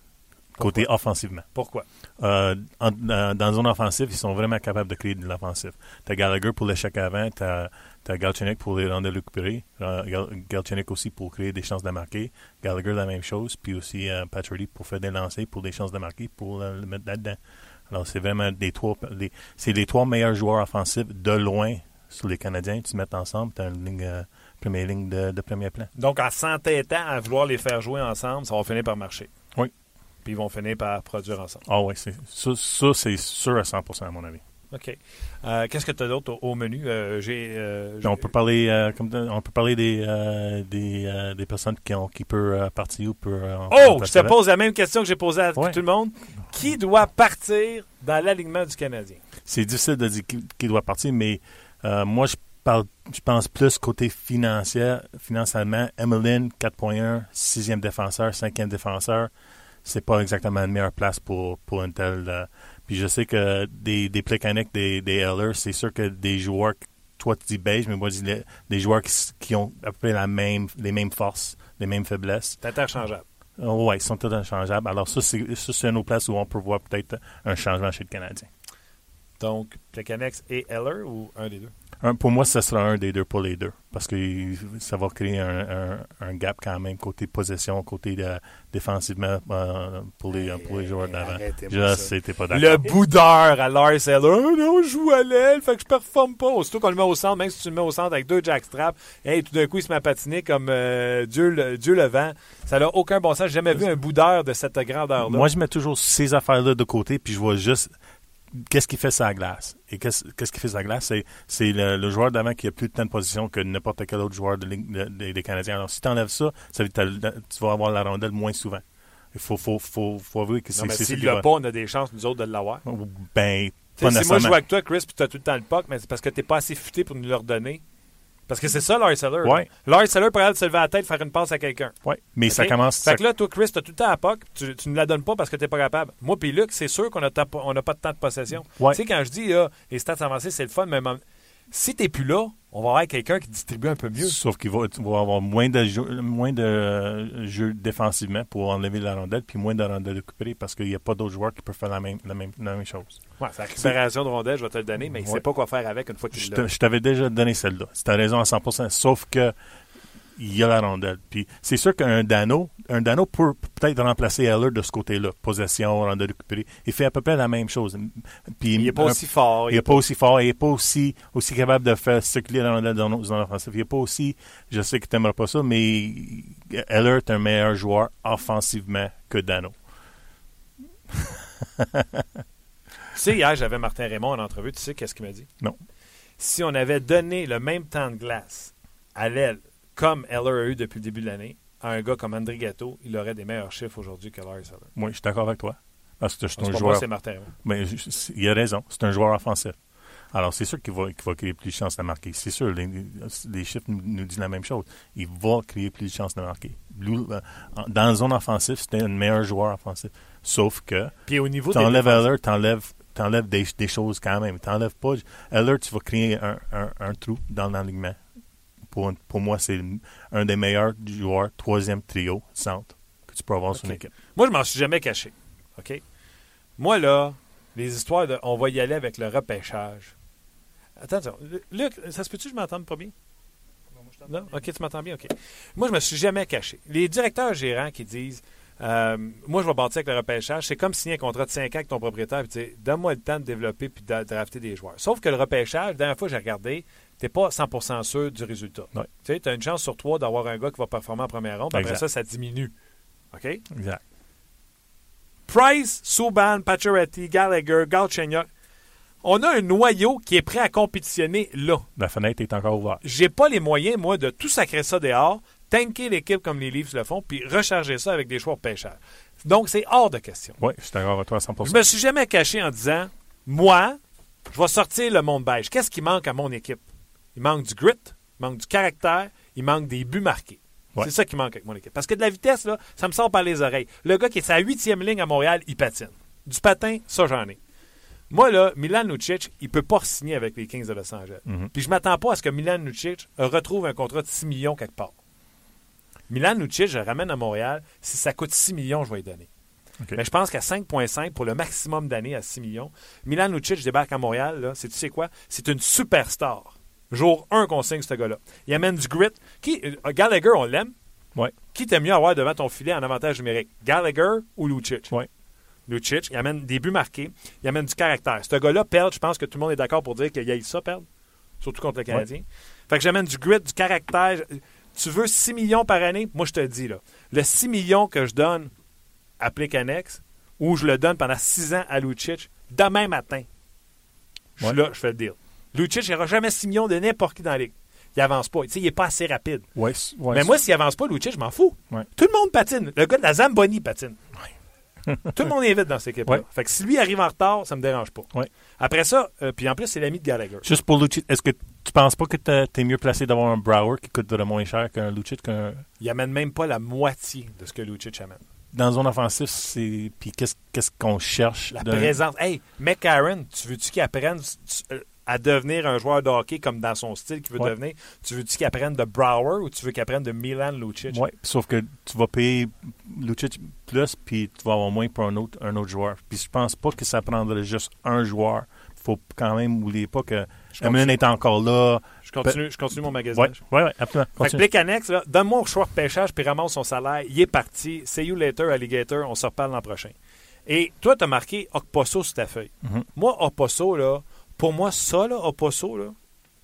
Côté offensivement. Pourquoi? Euh, dans zone offensive, ils sont vraiment capables de créer de l'offensive. Tu as Gallagher pour l'échec avant, tu as Galchenyuk pour les rendre récupérer. Galchenyuk aussi pour créer des chances de marquer. Gallagher, la même chose. Puis aussi euh, pour faire des lancers pour des chances de marquer, pour le mettre là-dedans. Alors, c'est vraiment des trois, les- c'est les trois meilleurs joueurs offensifs de loin sur les Canadiens. Tu mets ensemble, tu as une ligne, euh, première ligne de, de premier plan. Donc, en s'entêtant à vouloir les faire jouer ensemble, ça va finir par marcher. Oui. Puis ils vont finir par produire ensemble. Ah oui, ça, ça, c'est sûr à 100% à mon avis. OK. Euh, Qu'est-ce que tu as d'autre au, au menu? Euh, euh, on peut parler, comme on peut parler des, des, des personnes qui, ont, qui peuvent partir ou peuvent. Oh, je te pose la même question que j'ai posée à Ouais. tout le monde. Qui doit partir dans l'alignement du Canadien? c'est difficile de dire qui, qui doit partir, mais moi, je parle, je pense plus côté financier, financièrement. Emmeline, 4.1, sixième défenseur, cinquième défenseur, c'est pas exactement la meilleure place pour, pour une telle. euh, puis je sais que des, des des, des Heller, c'est sûr que des joueurs, toi tu dis beige, mais moi je dis des joueurs qui, qui ont à peu près la même, les mêmes forces, les mêmes faiblesses. C'est interchangeable. Oh, ouais, ils sont tous interchangeables. Alors ça, c'est ça, c'est une autre place où on peut voir peut-être un changement chez le Canadien. Donc, Plecanex et Eller ou un des deux? Un- pour moi, ce sera un des deux pour les deux. Parce que ça va créer un, un- un gap quand même côté possession, côté de- défensivement euh, pour, les, pour les joueurs d'avant. Je sais, t'es pas Le boudeur à Lars Eller. Oh non, je joue à l'aile, fait que je performe pas. Aussitôt qu'on le met au centre, même si tu le mets au centre avec deux jackstraps, hey, tout d'un coup, il se met à patiner comme euh, Dieu, le, Dieu le vent. Ça n'a aucun bon sens. J'ai jamais vu un boudeur de cette grandeur-là. Moi, je mets toujours ces affaires-là de côté, puis je vois juste qu'est-ce qui fait sa glace? Et qu'est-ce qu'est-ce qui fait sa glace? C'est, c'est le, le joueur d'avant qui a plus de temps de position que n'importe quel autre joueur de ligue- de- de- des Canadiens. Alors, si tu enlèves ça, ça tu vas avoir la rondelle moins souvent. Il faut, faut, faut, faut avouer que c'est, mais s'il l'a pas, on a des chances, nous autres, de l'avoir. Ben, Tu pas si moi je joue avec toi, Chris, puis tu as tout le temps le puck, mais c'est parce que t'es pas assez futé pour nous le redonner. Parce que c'est ça, Lars Eller. Ouais. Lars Eller pourrait se lever à la tête faire une passe à quelqu'un. Ouais, mais ça commence. Fait que là, toi, Chris, t'as tout le temps à puck, tu, tu ne la donnes pas parce que t'es pas capable. Moi puis Luc, c'est sûr qu'on n'a on pas de temps de possession. Ouais. Tu sais, quand je dis là, les stats avancées, c'est le fun, mais si t'es plus là, on va avoir quelqu'un qui distribue un peu mieux. Sauf qu'il va, avoir moins de jeux, moins de euh, défensivement pour enlever la rondelle, puis moins de rondelles récupérées parce qu'il n'y a pas d'autres joueurs qui peuvent faire la même, la même, la même chose. Ouais, c'est la récupération de rondelles, je vais te le donner, mais il Ouais. sait pas quoi faire avec une fois qu'il l'a. je t'avais déjà donné celle-là. Tu as raison à 100%, sauf que il y a la rondelle. Puis c'est sûr qu'un Dano, un Dano peut peut-être remplacer Heller de ce côté-là. Possession, rondelle récupérée. Il fait à peu près la même chose. Puis Il est pas aussi fort. Il n'est pas aussi fort, il n'est pas aussi, aussi capable de faire circuler la rondelle dans nos zones offensives. Il n'est pas aussi, je sais que tu n'aimeras pas ça, mais Heller est un meilleur joueur offensivement que Dano. Tu sais, hier, j'avais Martin Raymond en entrevue. Tu sais qu'est-ce qu'il m'a dit? Non. Si on avait donné le même temps de glace à l'aile, comme Eller a eu depuis le début de l'année, à un gars comme André Gatto, il aurait des meilleurs chiffres aujourd'hui que Lars Eller. Oui, je suis d'accord avec toi. Parce que c'est un pas joueur. c'est Martin. Mais je- je- il a raison, c'est un joueur offensif. Alors, c'est sûr qu'il va, qu'il va créer plus de chances de marquer. C'est sûr, les, les chiffres nous, nous disent la même chose. Il va créer plus de chances de marquer. Euh, dans la zone offensive, c'était un meilleur joueur offensif. Sauf que Puis au niveau tu des enlèves défenses- Heller, tu enlèves, t'enlèves des, des choses quand même. Tu enlèves pas. Heller, tu vas créer un, un, un trou dans l'alignement. Pour, pour moi, c'est un des meilleurs joueurs, troisième trio, centre, que tu peux avoir sur une équipe. Moi, je m'en suis jamais caché. OK? Moi, là, les histoires de on va y aller avec le repêchage. Attends. Luc, ça se peut-tu que je m'entende pas bien? Non? OK, tu m'entends bien? OK. Moi, je me suis jamais caché. Les directeurs gérants qui disent euh, Moi, je vais bâtir avec le repêchage, c'est comme signer un contrat de 5 ans avec ton propriétaire et dire Donne-moi le temps de développer puis de drafter des joueurs. Sauf que le repêchage, la dernière fois que j'ai regardé, tu pas 100% sûr du résultat. Ouais. Tu sais, tu as une chance sur trois d'avoir un gars qui va performer en première ronde, après Exact. ça, ça diminue. OK? Exact. Price, Subban, Pacioretty, Gallagher, Galchenyuk. On a un noyau qui est prêt à compétitionner là. La fenêtre est encore ouverte. J'ai pas les moyens, moi, de tout sacrer ça dehors, tanker l'équipe comme les Leafs le font, puis recharger ça avec des choix pêcheurs. Donc, c'est hors de question. Oui, je suis d'accord avec toi à 100%. Je me suis jamais caché en disant, moi, je vais sortir le monde beige. Qu'est-ce qui manque à mon équipe? Il manque du grit, il manque du caractère, il manque des buts marqués. Ouais. C'est ça qui manque avec mon équipe. Parce que de la vitesse, là, ça me sort par les oreilles. Le gars qui est sa huitième ligne à Montréal, il patine. Du patin, ça j'en ai. Moi, là, Milan Lucic, il peut pas signer avec les Kings de Los Angeles. Mhm. Puis je m'attends pas à ce que Milan Lucic retrouve un contrat de 6 millions quelque part. Milan Lucic, je le ramène à Montréal. Si ça coûte 6 millions, je vais lui donner. Mais je pense qu'à 5,5 pour le maximum d'années à 6 millions, Milan Lucic débarque à Montréal. Là, c'est, tu sais quoi? C'est une superstar. Jour 1 qu'on signe ce gars-là. Il amène du grit. Qui, euh, Gallagher, on l'aime. Ouais. Qui t'aime mieux avoir devant ton filet en avantage numérique? Gallagher ou Lucic? Ouais. Lucic, il amène des buts marqués, il amène du caractère. Ce gars-là, perd, je pense que tout le monde est d'accord pour dire qu'il a eu ça, perdre. Surtout contre le Canadien. Fait que j'amène du grit, du caractère. Tu veux 6 millions par année? Moi, je te le dis, là. Le 6 millions que je donne à Plicanex, ou je le donne pendant 6 ans à Lucic, demain matin, je suis là, je fais le deal. Lucic, il n'aura jamais 6 millions de n'importe qui dans la ligue. Il avance pas. Tu sais, il n'est pas assez rapide. Ouais, Mais moi, s'il avance pas, Lucic, je m'en fous. Ouais. Tout le monde patine. Le gars de la Zamboni patine. Tout le monde est vite dans cette équipe-là. Ouais. Fait que si lui arrive en retard, ça me dérange pas. Ouais. Après ça, euh, puis en plus, c'est l'ami de Gallagher. Juste pour Lucic, est-ce que tu penses pas que t'as- t'es mieux placé d'avoir un Brower qui coûte de la moins cher qu'un Lucic qu'un Il amène même pas la moitié de ce que Lucic amène. dans une zone offensive, c'est puis qu'est-ce qu'est-ce qu'on cherche La présence. Hey, McCarron, tu veux-tu qu'il apprenne tu- euh, à devenir un joueur de hockey comme dans son style qu'il veut Ouais. devenir? Tu veux-tu qu'il apprenne de Brower ou tu veux qu'il apprenne de Milan Lucic? Ouais, sauf que tu vas payer Lucic plus puis tu vas avoir moins pour un autre un autre joueur. Puis je pense pas que ça prendrait juste un joueur. Faut quand même oublier pas que continue, est encore là. je continue, je continue mon Ouais, magasinage. ouais, ouais, absolument. Fait que Continue. Blake Annex, là, donne-moi au choix de pêchage puis ramasse son salaire. Il est parti. See you later, alligator. On se reparle l'an prochain. Et toi, tu as marqué Okposo sur ta feuille. Mhm. Moi, Okposo, là, pour moi, ça, là, Okposo, là,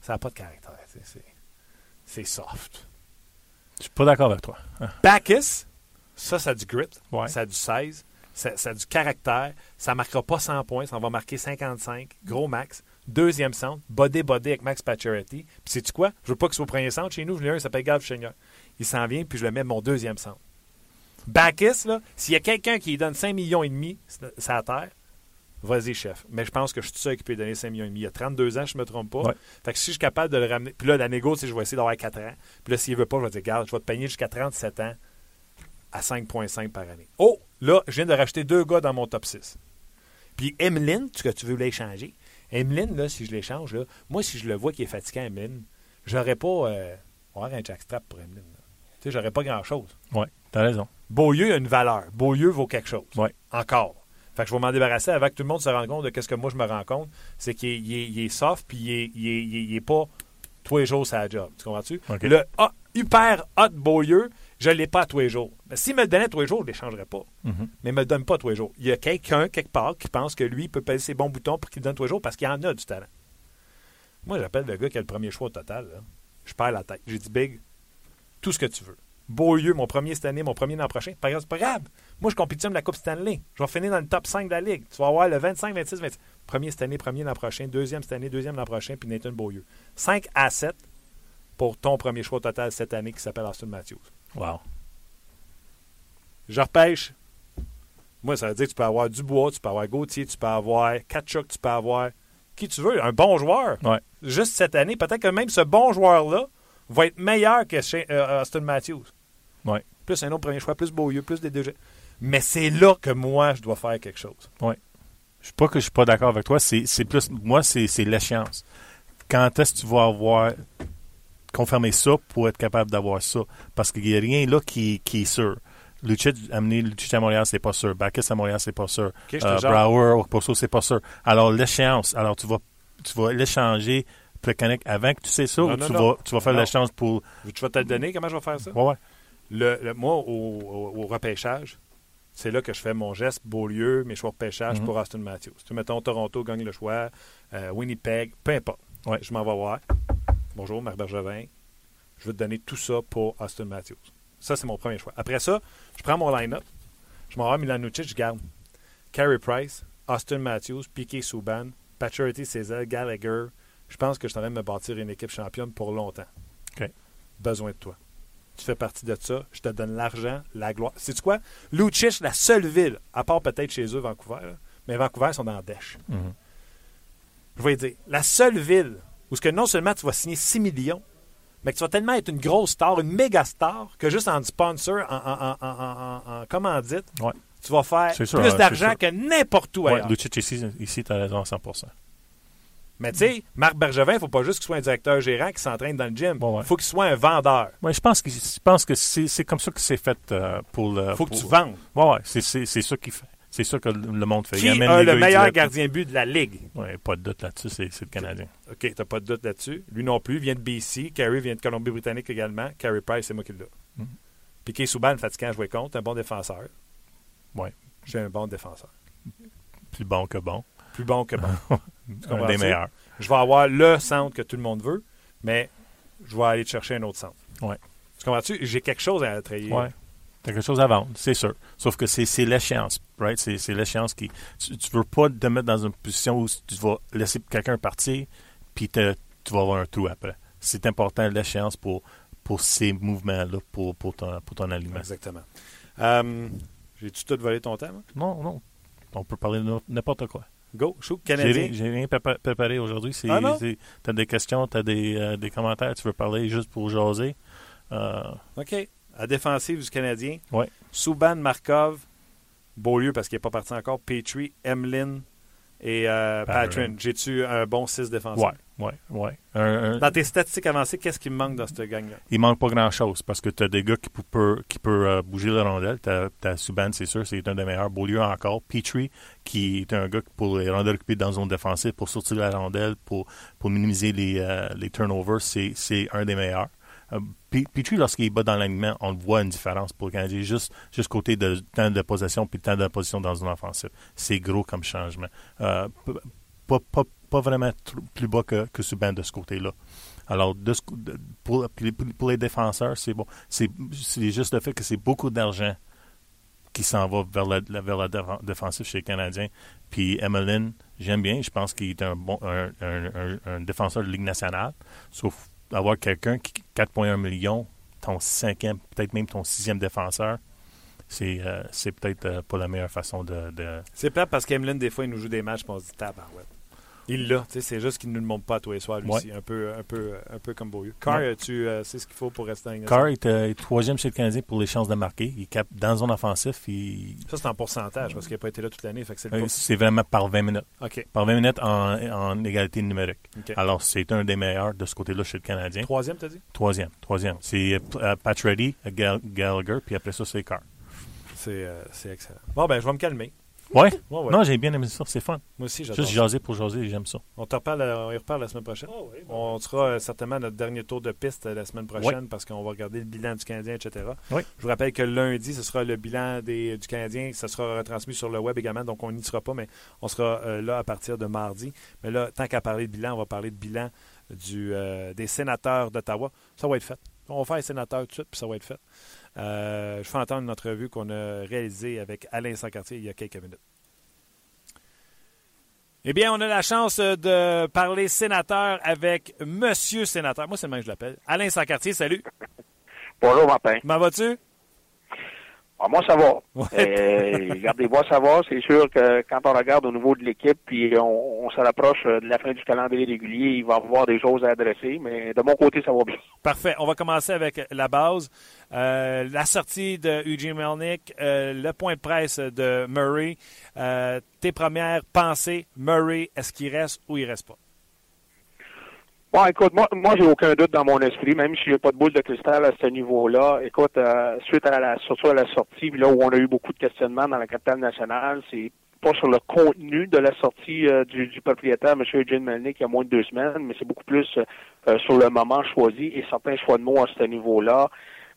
ça n'a pas de caractère. C'est- soft. Je suis pas d'accord avec toi. Ah, Bacchus, ça, ça a du grit. Ouais. Ça a du 16. Ça, ça a du caractère. Ça ne marquera pas 100 points. Ça en va marquer 55. Gros max. Deuxième centre. Body-body avec Max Pacioretty. Puis sais-tu quoi? Je veux pas qu'il soit au premier centre chez nous. Je l'ai un, il s'appelle Gav Seigneur. Il s'en vient, puis je le mets mon deuxième centre. Bacchus, là, s'il y a quelqu'un qui lui donne 5 millions et demi, c'est à terre. Vas-y, chef. Mais je pense que je suis tout seul qui peut donner 5 millions et demi. Il a 32 ans, je ne me trompe pas. Ouais. Fait que si je suis capable de le ramener. Puis là, la négo, je vais essayer d'avoir 4 ans. Puis là, s'il veut pas, je vais dire, garde, je vais te payer jusqu'à 37 ans à 5,5 par année. Oh, là, je viens de racheter deux gars dans mon top 6. Puis Emeline, tu que tu veux l'échanger. Emeline, là, si je l'échange, là, moi, si je le vois qui est fatiguant, Emeline, j'aurais pas. Euh, on va avoir un jackstrap pour Emeline. Tu sais, j'aurais pas grand-chose. Ouais, t'as raison. Beaulieu a une valeur. Beaulieu vaut quelque chose. Ouais. Encore. Fait que je vais m'en débarrasser avant que tout le monde se rende compte de qu'est-ce que moi je me rends compte. C'est qu'il est, il est- il est soft, puis il est, il pas tous les jours sa job. Tu comprends-tu? Le hyper hot Beaulieu, je ne l'ai pas tous les jours. Mais s'il me le donnait tous les jours, je ne l'échangerais pas. Mhm. Mais il ne me le donne pas tous les jours. Il y a quelqu'un, quelque part, qui pense que lui, il peut peser ses bons boutons pour qu'il le donne tous les jours parce qu'il en a du talent. Moi, j'appelle le gars qui a le premier choix au total. là. Je perds la tête. J'ai dit, Big, tout ce que tu veux. Beaulieu, mon premier cette année, mon premier l'an prochain. Par exemple, c'est pas grave. Moi, je compétitionne la Coupe Stanley. Je vais finir dans le top 5 de la Ligue. Tu vas avoir le 25, 26, 26. Premier cette année, premier l'an prochain. Deuxième cette année, deuxième l'an prochain. Puis Nathan Beaulieu. 5 à 7 pour ton premier choix total cette année qui s'appelle Austin Matthews. Wow. Je repêche. Moi, ça veut dire que tu peux avoir Dubois, tu peux avoir Gauthier, tu peux avoir Kachuk, tu peux avoir qui tu veux, un bon joueur. Ouais. Juste cette année, peut-être que même ce bon joueur-là va être meilleur que chez, euh, Austin Matthews. Ouais. Plus un autre premier choix, plus Beaulieu, plus des deux. Mais c'est là que moi, je dois faire quelque chose. Je suis pas que je suis pas d'accord avec toi. C'est c'est plus moi, c'est c'est l'échéance. Quand est-ce que tu vas avoir confirmé ça pour être capable d'avoir ça? Parce qu'il n'y a rien là qui, qui est sûr. Lucic, amener Lucic à Montréal, c'est pas sûr. Bacchus à Montréal, c'est pas sûr. Ok, je te Euh. Brower, Okposo, c'est pas sûr. Alors, l'échéance, alors tu vas, tu vas l'échanger Plekanec avant que tu sais ça Non, ou non, tu, non. Vas, tu vas faire l'échange pour. Tu vas te le donner, comment je vais faire ça? Ouais, ouais. Le, le- moi, au, au- au repêchage, c'est là que je fais mon geste Beaulieu, mes choix de repêchage Mhm. pour Austin Matthews. Tu mettons Toronto gagne le choix, euh, Winnipeg, peu importe. Ouais. Je m'en vais voir. Bonjour, Marc Bergevin. Je vais te donner tout ça pour Austin Matthews. Ça, c'est mon premier choix. Après ça, je prends mon line-up. Je m'en vais à Milan Lucic, je garde Carey Price, Austin Matthews, Piquet Souban, Paturity César, Gallagher. Je pense que je suis en train de me bâtir une équipe championne pour longtemps. Besoin de toi. Tu fais partie de ça. Je te donne l'argent, la gloire. Sais-tu quoi? Lucic, la seule ville, à part peut-être chez eux, Vancouver, là, mais Vancouver ils sont dans la dèche. Mhm. Je vais dire, la seule ville où ce que non seulement tu vas signer 6 millions, mais que tu vas tellement être une grosse star, une méga star, que juste en sponsor, en, en, en, en- commandite, Ouais. tu vas faire C'est plus ouais, d'argent c'est que n'importe où Ouais, ailleurs. Lucic ici, ici tu as raison à 100 Mais tu sais, Marc Bergevin, il ne faut pas juste qu'il soit un directeur gérant qui s'entraîne dans le gym. Il Ouais, ouais. faut qu'il soit un vendeur. Ouais, je pense que, je pense que c'est c'est comme ça que c'est fait euh, pour le. Il faut que tu vendes. Ouais, ouais, c'est c'est- c'est ça qu'il fait. C'est ça que le monde fait. Qui Il amène a le il meilleur gardien but de la Ligue? Ouais, pas de doute là-dessus, c'est c'est le Canadien. OK, t'as pas de doute là-dessus. Lui non plus, il vient de BC. Carey vient de Colombie-Britannique également. Carey Price, c'est moi qui l'ai. Mhm. Piquet Souban, fatigant à jouer contre, un bon défenseur. Ouais. J'ai un bon défenseur. plus bon que bon. Plus bon que bon. un des meilleurs. Je vais avoir le centre que tout le monde veut, mais je vais aller chercher un autre centre. Ouais. Tu comprends-tu? J'ai quelque chose à trahir. Ouais. Quelque chose à vendre, c'est sûr. Sauf que c'est l'échéance, right? C'est l'échéance qui. Tu, ne veux pas te mettre dans une position où tu vas laisser quelqu'un partir, puis tu vas avoir un trou après. C'est important l'échéance pour, pour ces mouvements-là, pour, pour, ton, pour ton aliment. Exactement. Euh, J'ai-tu tout volé ton temps? Non, non. On peut parler de n'importe quoi. Go, shoot, Canadien. J'ai rien préparé aujourd'hui. Ah tu as des questions, tu as des, euh, des, commentaires, tu veux parler juste pour jaser. Euh, OK. À défensive du Canadien. Oui. Souban, Markov, Beaulieu parce qu'il n'est pas parti encore, Petrie, Emlyn et euh, Patron. J'ai-tu un bon 6 défenseur? Oui, oui, oui. Dans tes statistiques avancées, qu'est-ce qui me manque dans cette gang-là? Il manque pas grand-chose parce que tu as des gars qui peuvent qui peut, euh, bouger la rondelle. Tu as, Subban, c'est sûr, c'est un des meilleurs. Beaulieu encore. Petrie, qui est un gars pour les rondelles occupées dans la zone défensive, pour sortir la rondelle, pour, pour minimiser les, euh, les turnovers, c'est un des meilleurs. Euh, Petrie, lorsqu'il bat dans l'alignement, on voit une différence pour le Canadien, juste, juste côté de temps de possession puis temps de position dans une offensive. C'est gros comme changement. Pas, pas, pas, vraiment plus bas que, que Subban de ce côté-là. Alors, de, pour, pour, les défenseurs, c'est bon. C'est juste le fait que c'est beaucoup d'argent qui s'en va vers la, vers défensive chez les Canadiens. Puis Emmeline, j'aime bien. Je pense qu'il est un bon défenseur de Ligue nationale. Sauf avoir quelqu'un qui 4,1 millions, ton cinquième, peut-être même ton sixième défenseur, c'est euh, peut-être euh, pas la meilleure façon de. C'est pas parce qu'Emeline, des fois, il nous joue des matchs on se dit tabarouette. Il l'a, c'est juste qu'il ne nous le montre pas tous les soirs, lui aussi, un peu, un, peu, un peu comme Beaulieu. Carr, tu euh, sais ce qu'il faut pour rester en Carr est euh, troisième chez le Canadien pour les chances de marquer. Il capte dans zone offensif. Il... Ça, c'est en pourcentage, parce qu'il n'a pas été là toute l'année. C'est vraiment par 20 minutes. Par 20 minutes en, en égalité numérique. Alors, c'est un des meilleurs de ce côté-là chez le Canadien. Troisième, t'as dit? Troisième, troisième. C'est euh, Pat Reddy, Gallagher, puis après ça, c'est Carr. C'est excellent. Bon, ben, je vais me calmer. Ouais? Non, j'ai bien aimé ça. C'est fun. Moi aussi, j'adore. Juste jaser pour jaser, j'aime ça. On te reparle, on y reparle la semaine prochaine. Oh, oui, On sera euh, certainement notre dernier tour de piste euh, la semaine prochaine parce qu'on va regarder le bilan du Canadien, etc. Oui. Je vous rappelle que lundi, ce sera le bilan des, du Canadien. Ça sera retransmis sur le web également, donc on n'y sera pas, mais on sera euh, là à partir de mardi. Mais là, tant qu'à parler de bilan, on va parler de bilan du, des sénateurs d'Ottawa. Ça va être fait. On va faire les sénateurs tout de suite, puis ça va être fait. Je fais entendre une entrevue qu'on a réalisée avec Alain Sancartier il y a quelques minutes. Eh bien, on a la chance de parler sénateur avec Monsieur Sénateur. Moi, c'est le même que je l'appelle. Alain Sancartier, salut. Bonjour, Martin. Comment vas-tu? Ah, moi, ça va. Euh, regardez-moi, ça va. C'est sûr que quand on regarde au niveau de l'équipe, puis on, on se rapproche de la fin du calendrier régulier, il va y avoir des choses à adresser, mais de mon côté, ça va bien. Parfait. On va commencer avec la base. Euh, la sortie de Eugene Melnick, euh, le point de presse de Murray. tes premières pensées, Murray, est-ce qu'il reste ou il reste pas? Bon, écoute, moi, moi j'ai aucun doute dans mon esprit, même si j'ai pas de boule de cristal à ce niveau-là. Écoute, euh, suite à la surtout à la sortie, là où on a eu beaucoup de questionnements dans la capitale nationale, c'est pas sur le contenu de la sortie euh, du, du, propriétaire, M. Eugene Melnick, il y a moins de deux semaines, mais c'est beaucoup plus euh, sur le moment choisi et certains choix de mots à ce niveau-là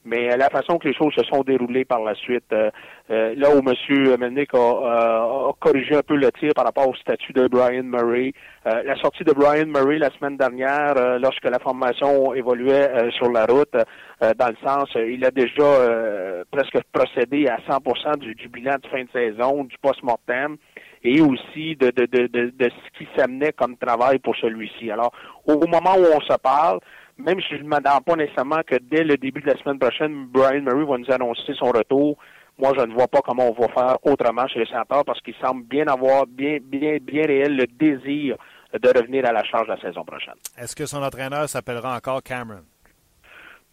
mais la façon que les choses se sont déroulées par la suite, euh, euh, là où M. Melnick a, euh, a, corrigé un peu le tir par rapport au statut de Brian Murray, la sortie de Brian Murray la semaine dernière, lorsque la formation évoluait sur la route, dans le sens, il a déjà presque procédé à 100% du, du, bilan de fin de saison, du post-mortem et aussi de, de, de, de, ce qui s'amenait comme travail pour celui-ci. Alors, au moment où on se parle, même si je ne m'attends pas nécessairement que dès le début de la semaine prochaine, Brian Murray va nous annoncer son retour, moi, je ne vois pas comment on va faire autrement chez les sénateurs parce qu'il semble bien avoir, bien, bien, bien réel le désir de revenir à la charge la saison prochaine. Est-ce que son entraîneur s'appellera encore Cameron?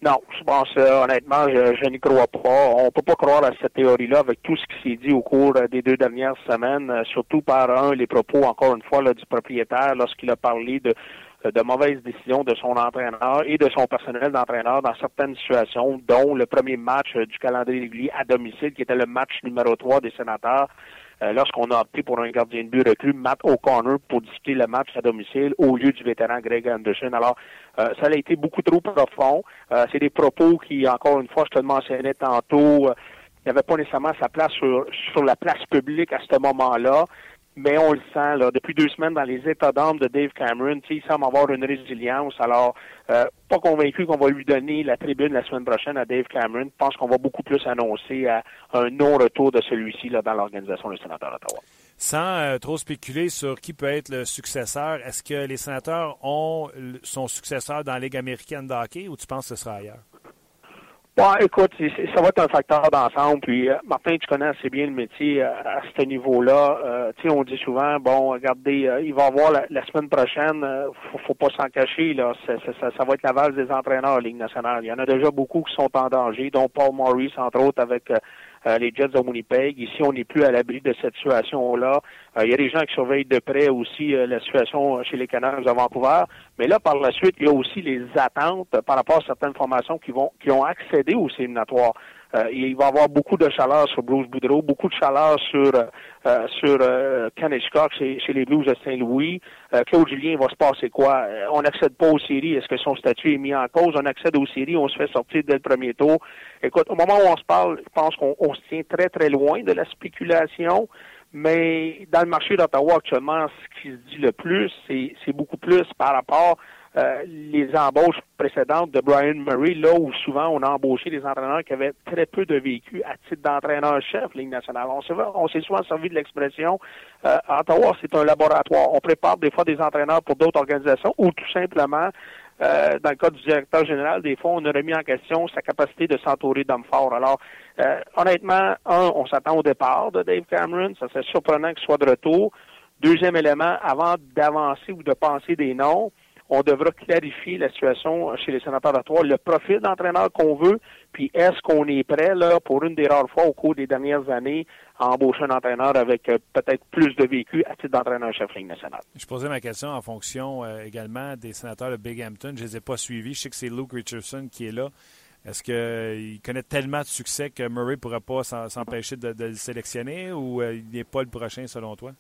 Non, je pense euh, honnêtement, je, n'y crois pas. On peut pas croire à cette théorie-là avec tout ce qui s'est dit au cours euh, des deux dernières semaines, euh, surtout par un les propos encore une fois là, du propriétaire lorsqu'il a parlé de de mauvaises décisions de son entraîneur et de son personnel d'entraîneur dans certaines situations, dont le premier match euh, du calendrier régulier à domicile, qui était le match numéro 3 des sénateurs, euh, lorsqu'on a opté pour un gardien de but recru, Matt O'Connor, pour discuter le match à domicile au lieu du vétéran Greg Anderson. Alors, ça a été beaucoup trop profond. c'est des propos qui, encore une fois, je te le mentionnais tantôt, n'avait pas nécessairement sa place sur, sur la place publique à ce moment-là mais on le sent là, depuis deux semaines dans les états d'âme de Dave Cameron. Il semble avoir une résilience. Alors, euh, pas convaincu qu'on va lui donner la tribune la semaine prochaine à Dave Cameron. Je pense qu'on va beaucoup plus annoncer un non-retour de celui-ci là, dans l'organisation du sénateur d'Ottawa. Sans euh, trop spéculer sur qui peut être le successeur, est-ce que les sénateurs ont son successeur dans la Ligue américaine de hockey ou tu penses que ce sera ailleurs? Bon, écoute, ça va être un facteur d'ensemble. Puis, euh, Martin, tu connais assez bien le métier euh, à, ce niveau-là. Euh, tu sais, on dit souvent, bon, regardez, il va y avoir la, semaine prochaine, faut, faut pas s'en cacher, là, ça, ça, va être la valse des entraîneurs en Ligue nationale. Il y en a déjà beaucoup qui sont en danger, dont Paul Maurice, entre autres, avec euh, les Jets de Winnipeg. Ici, on n'est plus à l'abri de cette situation-là. Euh, il y a des gens qui surveillent de près aussi euh, la situation chez les Canadiens à Vancouver. Mais là, par la suite, il y a aussi les attentes par rapport à certaines formations qui vont qui ont accédé aux éliminatoires. Euh, il va y avoir beaucoup de chaleur sur Bruce Boudreau, beaucoup de chaleur sur euh, sur euh, chez, chez, les Blues de Saint-Louis. Euh, Claude Julien, va se passer quoi? on n'accède pas aux séries. Est-ce que son statut est mis en cause? On accède aux séries, on se fait sortir dès le premier tour. Écoute, au moment où on se parle, je pense qu'on se tient très, très loin de la spéculation. Mais dans le marché d'Ottawa actuellement, ce qui se dit le plus, c'est beaucoup plus par rapport euh, les embauches précédentes de Brian Murray, là où souvent on a embauché des entraîneurs qui avaient très peu de vécu à titre d'entraîneur-chef Ligue nationale. On s'est souvent servi de l'expression euh, Ottawa, c'est un laboratoire. On prépare des fois des entraîneurs pour d'autres organisations ou tout simplement euh, dans le cas du directeur général, des fois, on a remis en question sa capacité de s'entourer d'hommes forts. Alors, euh, honnêtement, un, on s'attend au départ de Dave Cameron. Ça serait surprenant qu'il soit de retour. Deuxième élément, avant d'avancer ou de penser des noms, on devra clarifier la situation chez les sénateurs le profil d'entraîneur qu'on veut, puis est-ce qu'on est prêt, là, pour une des rares fois au cours des dernières années, à embaucher un entraîneur avec euh, peut-être plus de vécu à titre d'entraîneur-chef Ligue nationale? Je posais ma question en fonction euh, également des sénateurs de Bighampton. Je ne les ai pas suivis. Je sais que c'est Luke Richardson qui est là. Est-ce qu'il euh, connaît tellement de succès que Murray ne pourrait pas s'empêcher de, le sélectionner ou il n'est pas le prochain selon toi?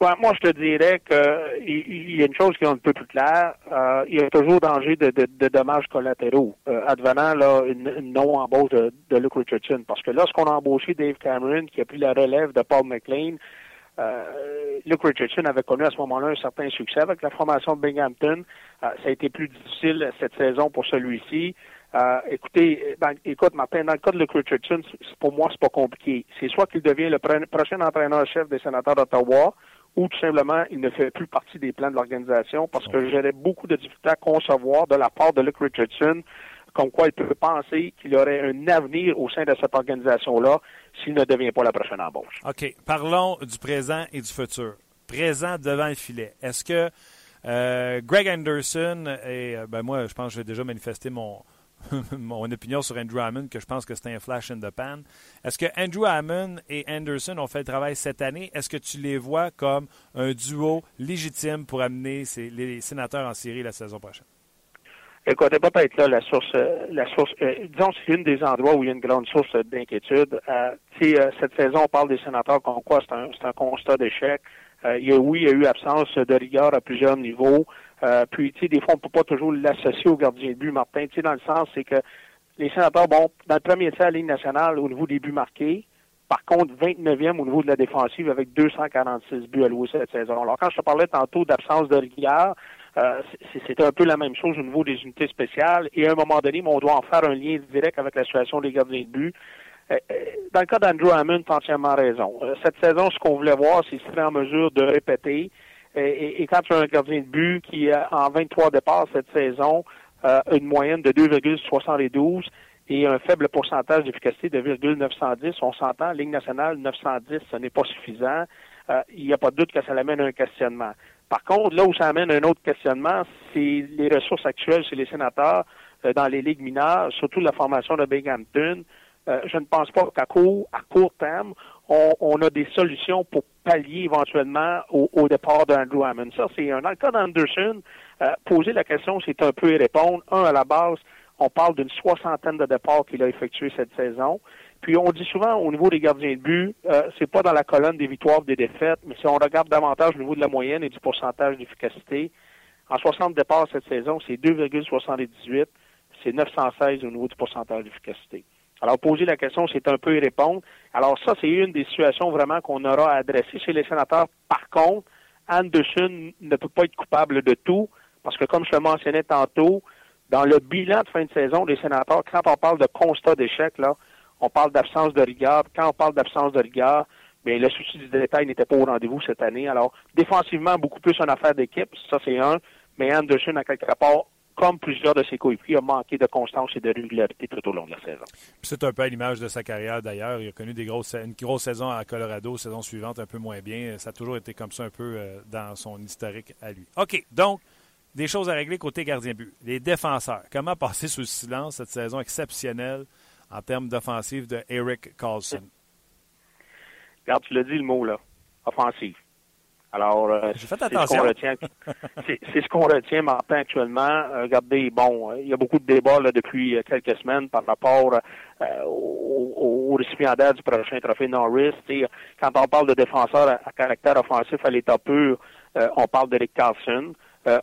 Moi, je te dirais qu'il y a une chose qui est un peu plus claire. Euh, il y a toujours danger de, de, dommages collatéraux euh, advenant là, une, non-embauche de, de, Luke Richardson. Parce que lorsqu'on a embauché Dave Cameron, qui a pris la relève de Paul McLean, euh, Luke Richardson avait connu à ce moment-là un certain succès avec la formation de Binghamton. Euh, ça a été plus difficile cette saison pour celui-ci. Euh, écoutez, écoute, Martin, dans le cas de Luke Richardson, pour moi, c'est pas compliqué. C'est soit qu'il devient le prochain entraîneur-chef des sénateurs d'Ottawa, ou tout simplement, il ne fait plus partie des plans de l'organisation parce que j'aurais beaucoup de difficultés à concevoir de la part de Luke Richardson comme quoi il peut penser qu'il aurait un avenir au sein de cette organisation-là s'il ne devient pas la prochaine embauche. OK. Parlons du présent et du futur. Présent devant le filet. Est-ce que euh, Greg Anderson et euh, ben moi, je pense que j'ai déjà manifesté mon, mon opinion sur Andrew Hammond, que je pense que c'est un flash in the pan. Est-ce que Andrew Hammond et Anderson ont fait le travail cette année? Est-ce que tu les vois comme un duo légitime pour amener les sénateurs en série la saison prochaine? Écoutez, peut-être là la source, euh, la source. Euh, disons, c'est une des endroits où il y a une grande source d'inquiétude. Euh, cette saison, on parle des sénateurs comme quoi c'est un, un, constat d'échec. oui, il y a eu absence de rigueur à plusieurs niveaux. Euh, puis, tu sais, des fois, on peut pas toujours l'associer au gardien de but, Martin. Tu sais, dans le sens, c'est que les sénateurs, bon, dans le premier tiers à la Ligue nationale, au niveau des buts marqués, par contre, 29e au niveau de la défensive avec 246 buts alloués cette saison. Alors, quand je te parlais tantôt d'absence de rigueur, euh, c'est un peu la même chose au niveau des unités spéciales. Et à un moment donné, on doit en faire un lien direct avec la situation des gardiens de but. Euh, euh, dans le cas d'Andrew Hammond, tu entièrement raison. Cette saison, ce qu'on voulait voir, c'est s'il serait en mesure de répéter et, quand tu as un gardien de but qui, en 23 départs cette saison, a une moyenne de 2,72 et un faible pourcentage d'efficacité de 2,910, on s'entend, Ligue nationale, 910, ce n'est pas suffisant. Euh, il n'y a pas de doute que ça l'amène à un questionnement. Par contre, là où ça amène un autre questionnement, c'est les ressources actuelles chez les sénateurs euh, dans les ligues mineures, surtout la formation de Binghamton. Euh, je ne pense pas qu'à court, à court terme, on, a des solutions pour pallier éventuellement au, départ d'Andrew Hammond. Ça, c'est un. Dans cas d'Anderson, euh, poser la question, c'est un peu y répondre. Un, à la base, on parle d'une soixantaine de départs qu'il a effectués cette saison. Puis on dit souvent au niveau des gardiens de but, euh, c'est pas dans la colonne des victoires des défaites, mais si on regarde davantage au niveau de la moyenne et du pourcentage d'efficacité, en 60 départs cette saison, c'est 2,78, c'est 916 au niveau du pourcentage d'efficacité. Alors, poser la question, c'est un peu y répondre. Alors, ça, c'est une des situations vraiment qu'on aura à adresser chez les sénateurs. Par contre, Anderson ne peut pas être coupable de tout, parce que comme je le mentionnais tantôt, dans le bilan de fin de saison des sénateurs, quand on parle de constat d'échec, là, on parle d'absence de rigueur. Quand on parle d'absence de rigueur, bien, le souci du détail n'était pas au rendez-vous cette année. Alors, défensivement, beaucoup plus une affaire d'équipe, ça c'est un, mais Anderson, à quelque part, comme plusieurs de ses coéquipiers, a manqué de constance et de régularité tout au long de la saison. C'est un peu à l'image de sa carrière d'ailleurs. Il a connu des grosses, une grosse saison à Colorado, saison suivante un peu moins bien. Ça a toujours été comme ça un peu euh, dans son historique à lui. OK, donc, des choses à régler côté gardien but. Les défenseurs. Comment passer sous le silence cette saison exceptionnelle en termes d'offensive de Eric Carlson? Regarde, tu l'as dit le mot, là. Offensive. Alors, euh, c'est ce qu'on retient. c'est ce qu'on retient, Martin, actuellement. Euh, regardez, bon, euh, il y a beaucoup de débats là, depuis quelques semaines par rapport au, au, récipiendaire du prochain trophée Norris. quand on parle de défenseur à, caractère offensif à l'état pur, on parle d'Eric Carlson.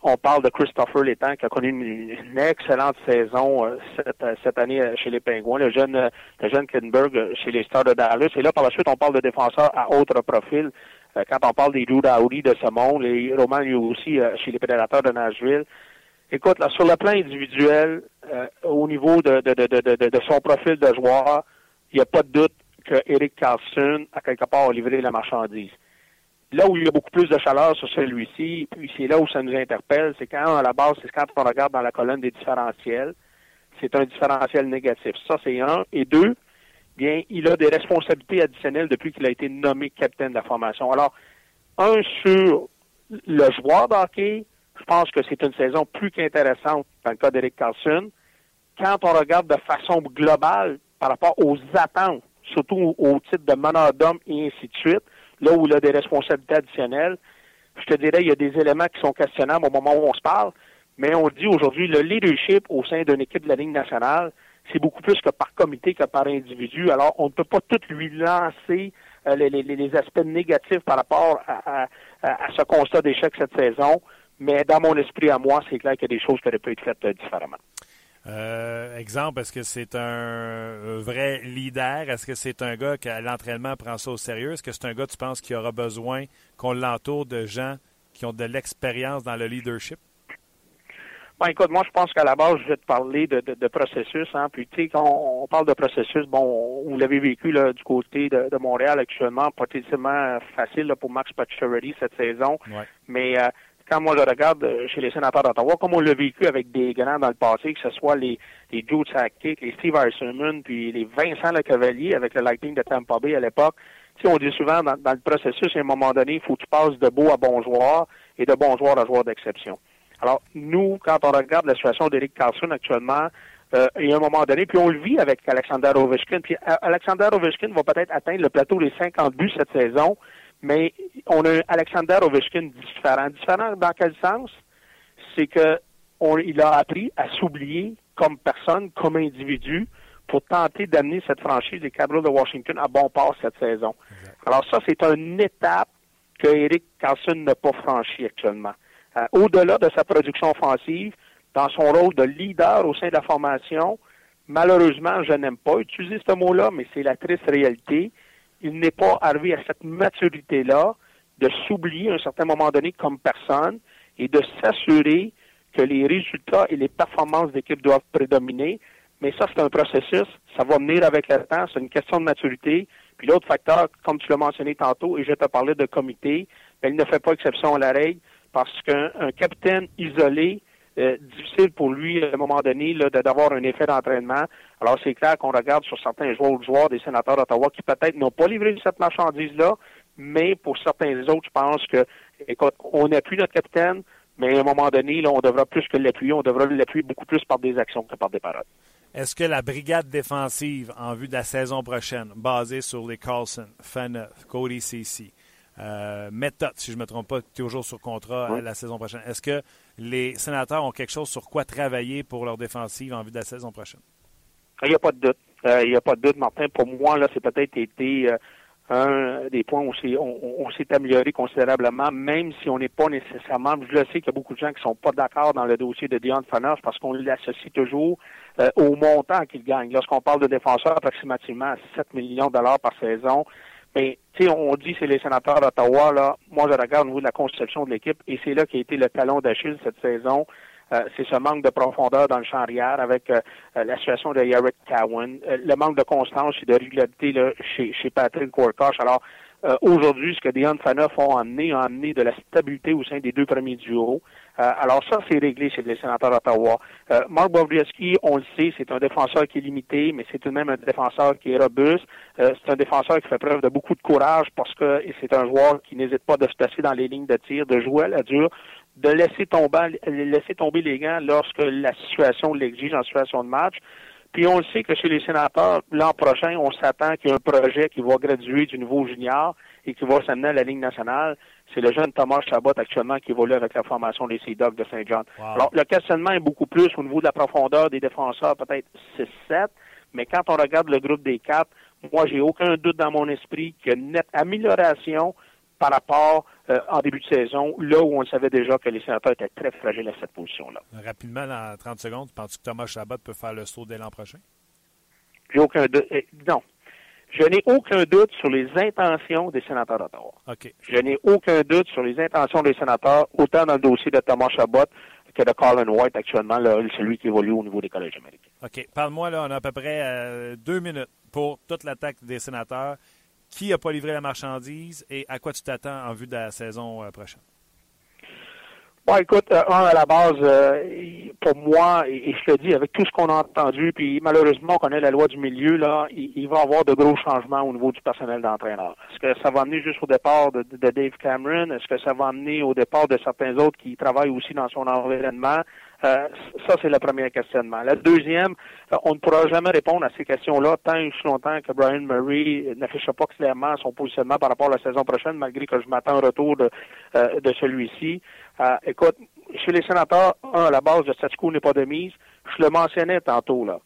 on parle de Christopher Létang qui a connu une, excellente saison cette, cette, année chez les Pingouins, le jeune, le jeune Kinberg chez les Stars de Dallas. Et là, par la suite, on parle de défenseurs à autre profil. Euh, quand on parle des Dowdy de ce monde, les Roman aussi euh, chez les Prédateurs de Nashville. Écoute, là, sur le plan individuel, euh, au niveau de, de, de, de, son profil de joueur, il n'y a pas de doute que Eric Carlson a quelque part livré la marchandise. Là où il y a beaucoup plus de chaleur sur celui-ci, puis c'est là où ça nous interpelle, c'est quand, à la base, c'est quand on regarde dans la colonne des différentiels, c'est un différentiel négatif. Ça, c'est un. Et deux, bien, il a des responsabilités additionnelles depuis qu'il a été nommé capitaine de la formation. Alors, un sur le joueur d'hockey, je pense que c'est une saison plus qu'intéressante dans le cas d'Eric Carlson. Quand on regarde de façon globale par rapport aux attentes, surtout au titre de meneur d'homme et ainsi de suite, là où il a des responsabilités additionnelles, je te dirais, il y a des éléments qui sont questionnables au moment où on se parle, mais on dit aujourd'hui le leadership au sein d'une équipe de la Ligue nationale, c'est beaucoup plus que par comité que par individu. Alors, on ne peut pas tout lui lancer euh, les, aspects négatifs par rapport à, ce constat d'échec cette saison. Mais dans mon esprit à moi, c'est clair qu'il y a des choses qui auraient pu être faites euh, différemment. Euh, exemple, est-ce que c'est un vrai leader? Est-ce que c'est un gars qui, à l'entraînement, prend ça au sérieux? Est-ce que c'est un gars, tu penses, qui aura besoin qu'on l'entoure de gens qui ont de l'expérience dans le leadership? Bon, écoute, moi, je pense qu'à la base, je vais te parler de, de, processus. Hein. Puis, tu sais, quand on, parle de processus, bon, vous l'avez vécu là, du côté de, de, Montréal actuellement, pas tellement facile là, pour Max Pacioretty cette saison. Mais euh, quand moi je regarde euh, chez les sénateurs d'Ottawa, comme on l'a vécu avec des grands dans le passé, que ce soit les, les Joe Sakic, les Steve Eisenman, puis les Vincent Le Cavalier avec le Lightning de Tampa Bay à l'époque, tu sais, on dit souvent dans, dans, le processus, à un moment donné, il faut que tu passes de beau à bon joueur et de bon joueur à joueur d'exception. Alors, nous, quand on regarde la situation d'Eric Carlson actuellement, euh, il y a un moment donné, puis on le vit avec Alexander Ovechkin, puis euh, Alexander Ovechkin va peut-être atteindre le plateau des 50 buts cette saison, mais on a un Alexander Ovechkin différent. Différent dans quel sens? C'est que il a appris à s'oublier comme personne, comme individu, pour tenter d'amener cette franchise des Capitals de Washington à bon port cette saison. Alors ça, c'est une étape que Eric Carlson n'a pas franchie actuellement. Euh, au-delà de sa production offensive, dans son rôle de leader au sein de la formation, malheureusement, je n'aime pas utiliser ce mot-là, mais c'est la triste réalité. Il n'est pas arrivé à cette maturité-là de s'oublier à un certain moment donné comme personne et de s'assurer que les résultats et les performances d'équipe doivent prédominer. Mais ça, c'est un processus. Ça va venir avec le temps. C'est une question de maturité. Puis l'autre facteur, comme tu l'as mentionné tantôt, et je te parlais de comité, ben, il ne fait pas exception à la règle parce qu'un capitaine isolé, euh, difficile pour lui, à un moment donné, d'avoir un effet d'entraînement. Alors, c'est clair qu'on regarde sur certains joueurs joueurs des sénateurs d'Ottawa qui peut-être n'ont pas livré cette marchandise-là, mais pour certains autres, je pense que, écoute, on appuie notre capitaine, mais à un moment donné, là, on devra plus que l'appuyer, on devra l'appuyer beaucoup plus par des actions que par des paroles. Est-ce que la brigade défensive en vue de la saison prochaine, basée sur les Carlson, Faneuf, Cody Ceci, euh, méthode, si je ne me trompe pas, toujours sur contrat la saison prochaine. Est-ce que les sénateurs ont quelque chose sur quoi travailler pour leur défensive en vue de la saison prochaine? Il n'y a pas de doute. Euh, il n'y a pas de doute, Martin. Pour moi, là, c'est peut-être été un des points où on, s'est amélioré considérablement, même si on n'est pas nécessairement, je le sais qu'il y a beaucoup de gens qui sont pas d'accord dans le dossier de Dion Fanners parce qu'on l'associe toujours euh, au montant qu'il gagne. Lorsqu'on parle de défenseurs approximativement à 7 millions de dollars par saison, mais tu sais, on dit c'est les sénateurs d'Ottawa, là, moi je regarde au niveau de la conception de l'équipe et c'est là qui a été le talon d'Achille cette saison. Euh, c'est ce manque de profondeur dans le champ arrière avec euh, euh, la situation de Eric Cowan, le manque de constance et de régularité là, chez, chez Patrick Warkosh. Alors, aujourd'hui, ce que Dion Faneuf ont amené, a amené de la stabilité au sein des deux premiers duos. Alors ça, c'est réglé chez les sénateurs d'Ottawa. Mark Bobrovsky, on le sait, c'est un défenseur qui est limité, mais c'est tout de même un défenseur qui est robuste. c'est un défenseur qui fait preuve de beaucoup de courage parce que c'est un joueur qui n'hésite pas de se placer dans les lignes de tir, de jouer à la dure, de laisser tomber, laisser tomber les gants lorsque la situation l'exige en situation de match. Puis on le sait que chez les sénateurs, l'an prochain, on s'attend qu'il y ait un projet qui va graduer du niveau junior et qui va s'amener à la Ligue nationale. C'est le jeune Thomas Chabot actuellement qui évolue avec la formation des Sea Dogs de Saint-Jean. Alors, le questionnement est beaucoup plus au niveau de la profondeur des défenseurs, peut-être 6-7, mais quand on regarde le groupe des quatre, moi, j'ai aucun doute dans mon esprit qu'il y a une nette amélioration par rapport euh, en début de saison, là où on savait déjà que les sénateurs étaient très fragiles à cette position-là. Rapidement, dans 30 secondes, penses-tu que Thomas Chabot peut faire le saut dès l'an prochain? J'ai aucun doute. Eh, non. Je n'ai aucun doute sur les intentions des sénateurs d'Ottawa. OK. Je n'ai aucun doute sur les intentions des sénateurs, autant dans le dossier de Thomas Chabot que de Colin White actuellement, celui qui évolue au niveau des collèges américains. OK. Parle-moi, là, on a à peu près euh, deux minutes pour toute l'attaque des sénateurs qui n'a pas livré la marchandise et à quoi tu t'attends en vue de la saison euh, prochaine? Bon, écoute, euh, un à la base, euh, pour moi, et, je le dis avec tout ce qu'on a entendu, puis malheureusement, on connaît la loi du milieu, là, il, va y avoir de gros changements au niveau du personnel d'entraîneur. Est-ce que ça va amener juste au départ de, de Dave Cameron? Est-ce que ça va amener au départ de certains autres qui travaillent aussi dans son environnement? Euh, ça, c'est le premier questionnement. Le deuxième, euh, on ne pourra jamais répondre à ces questions-là tant et aussi longtemps que Brian Murray n'affiche pas clairement son positionnement par rapport à la saison prochaine, malgré que je m'attends au retour de, euh, de celui-ci. écoute, chez les sénateurs, un, la base de statu quo n'est pas de mise. Je le mentionnais tantôt, là.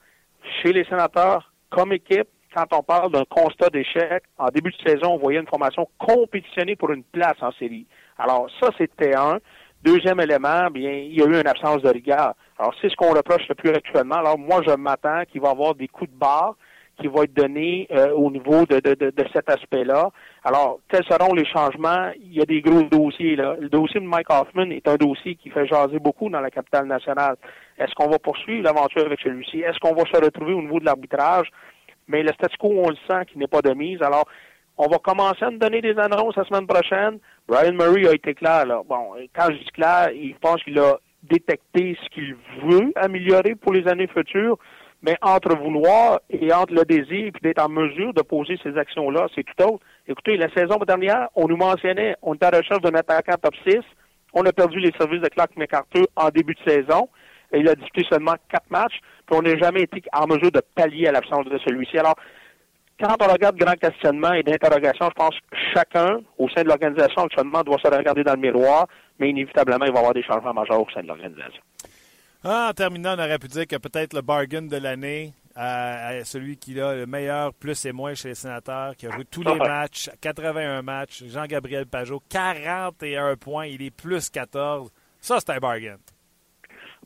Chez les sénateurs, comme équipe, quand on parle d'un constat d'échec, en début de saison, on voyait une formation compétitionnée pour une place en série. Alors, ça, c'était un. Deuxième élément, bien, il y a eu une absence de rigueur. Alors, c'est ce qu'on reproche le plus actuellement. Alors, moi, je m'attends qu'il va y avoir des coups de barre qui vont être donnés euh, au niveau de, de, de, cet aspect-là. Alors, quels seront les changements? Il y a des gros dossiers. Là. Le dossier de Mike Hoffman est un dossier qui fait jaser beaucoup dans la capitale nationale. Est-ce qu'on va poursuivre l'aventure avec celui-ci? Est-ce qu'on va se retrouver au niveau de l'arbitrage? Mais le statu quo, on le sent qui n'est pas de mise. Alors, on va commencer à nous donner des annonces la semaine prochaine. Brian Murray a été clair, là. Bon, quand je dis clair, il pense qu'il a détecté ce qu'il veut améliorer pour les années futures, mais entre vouloir et entre le désir et d'être en mesure de poser ces actions-là, c'est tout autre. Écoutez, la saison dernière, on nous mentionnait, on était à la recherche d'un attaquant top 6. On a perdu les services de Clark McArthur en début de saison. Et il a disputé seulement quatre matchs, puis on n'a jamais été en mesure de pallier à l'absence de celui-ci. Alors, quand on regarde grand questionnement et d'interrogation, je pense que chacun au sein de l'organisation actuellement doit se regarder dans le miroir, mais inévitablement, il va y avoir des changements majeurs au sein de l'organisation. Ah, en terminant, on aurait pu dire que peut-être le bargain de l'année, euh, celui qui a le meilleur plus et moins chez les sénateurs, qui a joué tous les matchs, 81 matchs, Jean-Gabriel Pajot, 41 points, il est plus 14. Ça, c'est un bargain.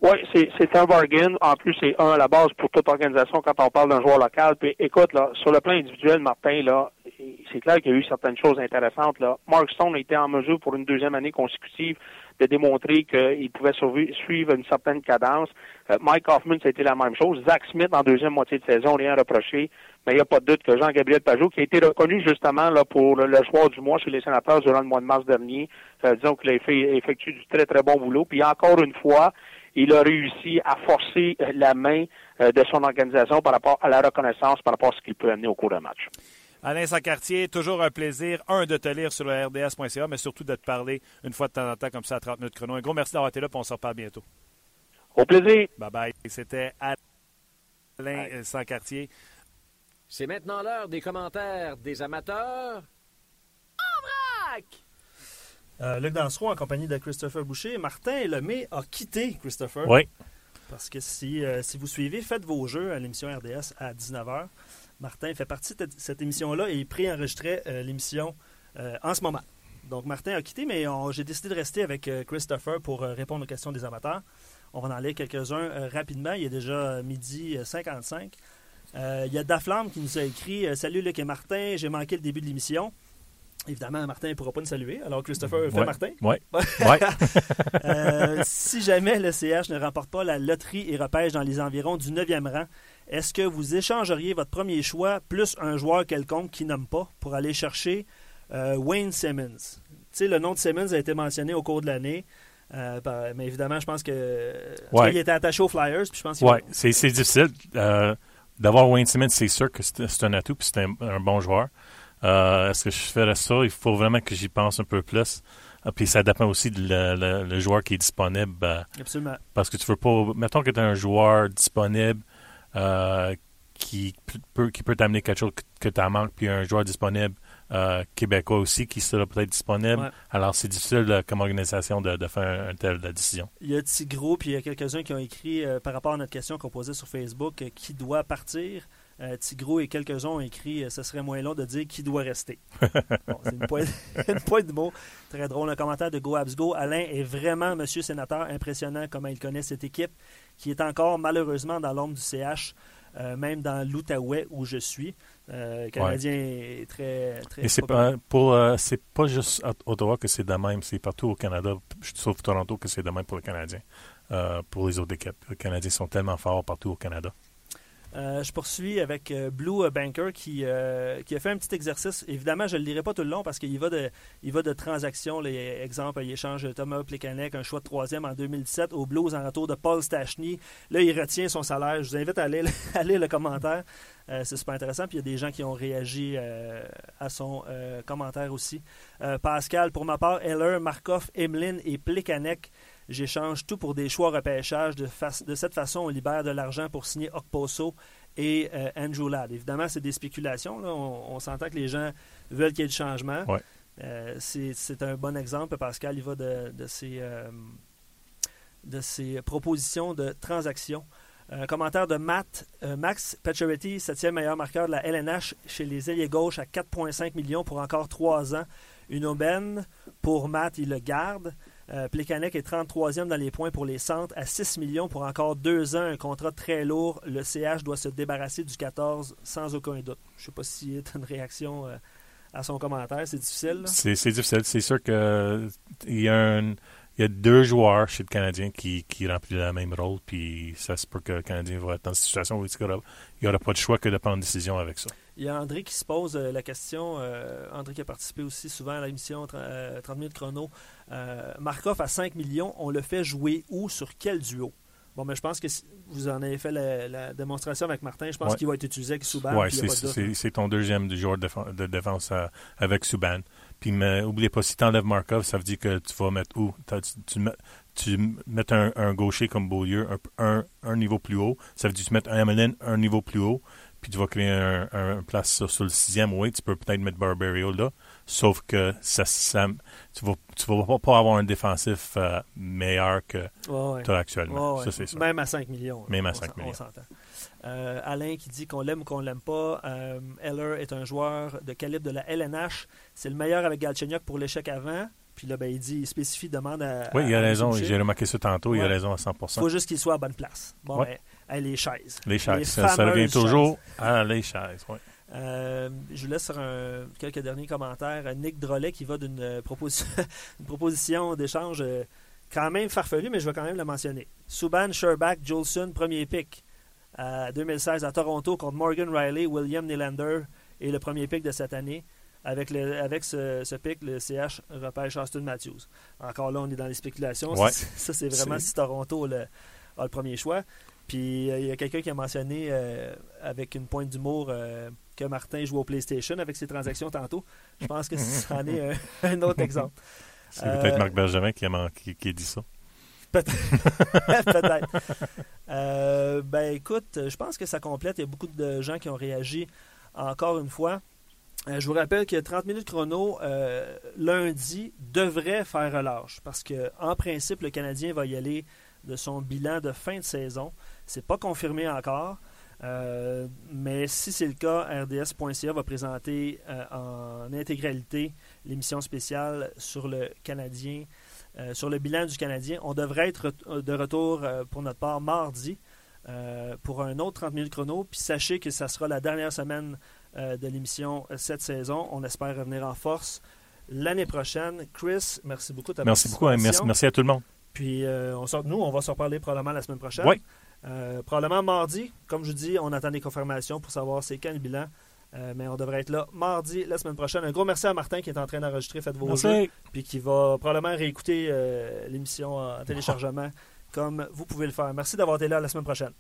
Oui, c'est un bargain. En plus, c'est un à la base pour toute organisation quand on parle d'un joueur local. Puis écoute, là, sur le plan individuel, Martin, là, c'est clair qu'il y a eu certaines choses intéressantes. Là. Mark Stone a été en mesure pour une deuxième année consécutive de démontrer qu'il pouvait suivre une certaine cadence. Euh, Mike Hoffman, été la même chose. Zach Smith, en deuxième moitié de saison, rien reproché. Mais il n'y a pas de doute que Jean-Gabriel Pajot, qui a été reconnu justement là, pour le choix du mois chez les sénateurs durant le mois de mars dernier, euh, disons qu'il a effectué du très, très bon boulot. Puis encore une fois, il a réussi à forcer euh, la main euh, de son organisation par rapport à la reconnaissance, par rapport à ce qu'il peut amener au cours d'un match. Alain Sacartier, toujours un plaisir, un, de te lire sur le RDS.ca, mais surtout de te parler une fois de temps en temps comme ça à 30 minutes chrono. Un gros merci d'avoir été là, et on se reparle bientôt. Au plaisir. Bye bye. C'était Alain Sacartier. C'est maintenant l'heure des commentaires des amateurs. En vrac! Euh, Luc Dansereau en compagnie de Christopher Boucher. Martin Lemay a quitté Christopher. Oui. Parce que si, euh, si vous suivez, faites vos jeux à l'émission RDS à 19h. Martin fait partie de cette émission-là et il préenregistrait euh, l'émission en ce moment. Donc, Martin a quitté, mais j'ai décidé de rester avec Christopher pour répondre aux questions des amateurs. On va en aller quelques-uns rapidement. Il est déjà midi euh, 55. Euh, il y a Daflamme qui nous a écrit Salut Luc et Martin, j'ai manqué le début de l'émission. Évidemment, Martin ne pourra pas nous saluer. Alors, Christopher fait Ouais. Martin. Ouais. Euh, si jamais le CH ne remporte pas la loterie et repêche dans les environs du 9e rang, est-ce que vous échangeriez votre premier choix plus un joueur quelconque qui nomme pas pour aller chercher euh, Wayne Simmons? Tu sais, le nom de Simmons a été mentionné au cours de l'année. euh, mais évidemment, je pense que. Ouais. Il était attaché aux Flyers, puis je pense Ouais, c'est difficile. D'avoir Wayne Simmons, c'est sûr que c'est c'est un atout, puis c'est un, un bon joueur. Euh, Est-ce que je ferais ça? Il faut vraiment que j'y pense un peu plus. Ah, puis ça dépend aussi du le, le- le joueur qui est disponible. euh, Absolument. parce que tu veux pas. Mettons que tu as un joueur disponible euh, qui peut, qui peut t'amener quelque chose que, tu as manque, puis un joueur disponible euh, québécois aussi qui sera peut-être disponible. Ouais. Alors c'est difficile euh, comme organisation de, de faire une telle décision. Il y a Tigro, puis il y a quelques-uns qui ont écrit euh, par rapport à notre question qu'on posait sur Facebook qui doit partir. Euh, Tigro et quelques-uns ont écrit euh, ce serait moins long de dire qui doit rester. Bon, c'est une pointe, une pointe de mots. Très drôle. Un commentaire de Go Abs Go. Alain est vraiment, monsieur sénateur, impressionnant comment il connaît cette équipe qui est encore malheureusement dans l'ombre du CH, euh, même dans l'Outaouais où je suis. Euh, le Canadien est très. très Et c'est pas pour euh, c'est pas juste à Ottawa que c'est de même, c'est partout au Canada, sauf Toronto que c'est de même pour le Canadien. Pour les autres équipes, les Canadiens sont tellement forts partout au Canada. Euh, je poursuis avec euh, Blue Banker qui, euh, qui a fait un petit exercice. Évidemment, je ne le lirai pas tout le long parce qu'il va de, il va de transactions. Les exemples, il échange Thomas Plekanec, un choix de troisième en 2017 aux Blues en retour de Paul Stachny. Là, il retient son salaire. Je vous invite à aller, lire le commentaire. Euh, c'est super intéressant. Puis il y a des gens qui ont réagi euh, à son euh, commentaire aussi. Euh, Pascal, pour ma part, Heller, Markov, Emeline et Plekanec. J'échange tout pour des choix repêchage. De, de cette façon, on libère de l'argent pour signer Okposo et euh, Andrew Ladd. Évidemment, c'est des spéculations. là. On, on s'entend que les gens veulent qu'il y ait du changement. Ouais. Euh, c'est un bon exemple. Pascal, il va de, de ses, euh, de ses propositions de transactions. Un commentaire de Matt, euh, Max Pacioretty, septième meilleur marqueur de la LNH chez les ailiers gauche à 4,5 millions pour encore 3 ans. Une aubaine pour Matt, il le garde. Euh, est 33e dans les points pour les centres à 6 millions pour encore 2 ans. Un contrat très lourd. Le CH doit se débarrasser du 14 sans aucun doute. Je ne sais pas y a une réaction euh, à son commentaire. C'est difficile. C'est difficile. C'est sûr que il y y a deux joueurs chez le Canadien qui, remplissent le même rôle, puis ça se peut que le Canadien va être dans une situation où il n'y aura pas de choix que de prendre une décision avec ça. Il y a André qui se pose euh, la question. euh, André qui a participé aussi souvent à l'émission tra- euh, 30 minutes chrono. Euh, Markov à 5 millions, on le fait jouer où, sur quel duo? Bon, mais je pense que si- vous en avez fait la, la démonstration avec Martin. Je pense Ouais. qu'il va être utilisé avec Souban. Oui, a c'est ton deuxième du joueur de, défen- de défense avec Subban. Puis, mais oubliez pas, si tu enlèves Markov, ça veut dire que tu vas mettre où? Tu, mets- tu mets un, un gaucher comme Beaulieu un, un, un niveau plus haut. Ça veut dire que tu mets un Emelin un niveau plus haut. Puis tu vas créer un, un- un place sur, sur le sixième. Oui, tu peux peut-être mettre Barbario là. Sauf que ça, ça, tu vas, tu vas pas, avoir un défensif euh, meilleur que Ouais, ouais. tu as actuellement. Ouais. Ça. Même à 5 millions. Même à on 5 s'en- millions. On. Euh, Alain qui dit qu'on l'aime ou qu'on l'aime pas. Euh, Heller est un joueur de calibre de la LNH. C'est le meilleur avec Galchenyuk pour l'échec avant. Puis là, ben, il dit, il spécifie, demande à. Oui, il a raison. J'ai remarqué ça tantôt. Il a raison à 100 Il faut juste qu'il soit à bonne place. Bon, Ouais. ben, les chaises. Les chaises. Les ça, revient toujours à les chaises. ouais. Euh, je vous laisse sur un- quelques derniers commentaires. Nick Drolet qui va d'une euh, proposi- proposition d'échange euh, quand même farfelue, mais je vais quand même la mentionner. Subban, Sherbach, Jolson, premier pick à 2016 à Toronto contre Morgan Riley, William Nylander et le premier pick de cette année. Avec, le, avec ce, ce pick, le CH repêche Austin Matthews. Encore là, on est dans les spéculations. Ouais. Ça, ça, c'est vraiment si Toronto le, a le premier choix. Puis euh, il y a quelqu'un qui a mentionné euh, avec une pointe d'humour euh, que Martin joue au PlayStation avec ses transactions tantôt. Je pense que c'en est un, un autre exemple. C'est peut-être Marc Benjamin qui a, qui, a dit ça. Peut-être. Euh, ben écoute, je pense que ça complète. Il y a beaucoup de gens qui ont réagi encore une fois. Je vous rappelle que 30 minutes chrono, lundi, devrait faire relâche. Parce que en principe, le Canadien va y aller de son bilan de fin de saison. C'est pas confirmé encore. Euh, mais si c'est le cas, RDS.ca va présenter euh, en intégralité l'émission spéciale sur le Canadien, euh, sur le bilan du Canadien. On devrait être de retour pour notre part mardi pour un autre 30 minutes chrono. Puis sachez que ça sera la dernière semaine de l'émission cette saison. On espère revenir en force l'année prochaine. Chris, merci beaucoup. De merci beaucoup. Merci, merci à tout le monde. Puis on sort, nous, on va se reparler probablement la semaine prochaine. Oui. Euh, probablement mardi. Comme je vous dis, on attend des confirmations pour savoir c'est quand le bilan. Euh, mais on devrait être là mardi, la semaine prochaine. Un gros merci à Martin qui est en train d'enregistrer Faites vos jeux. Puis qui va probablement réécouter euh, l'émission en téléchargement comme vous pouvez le faire. Merci d'avoir été là la semaine prochaine.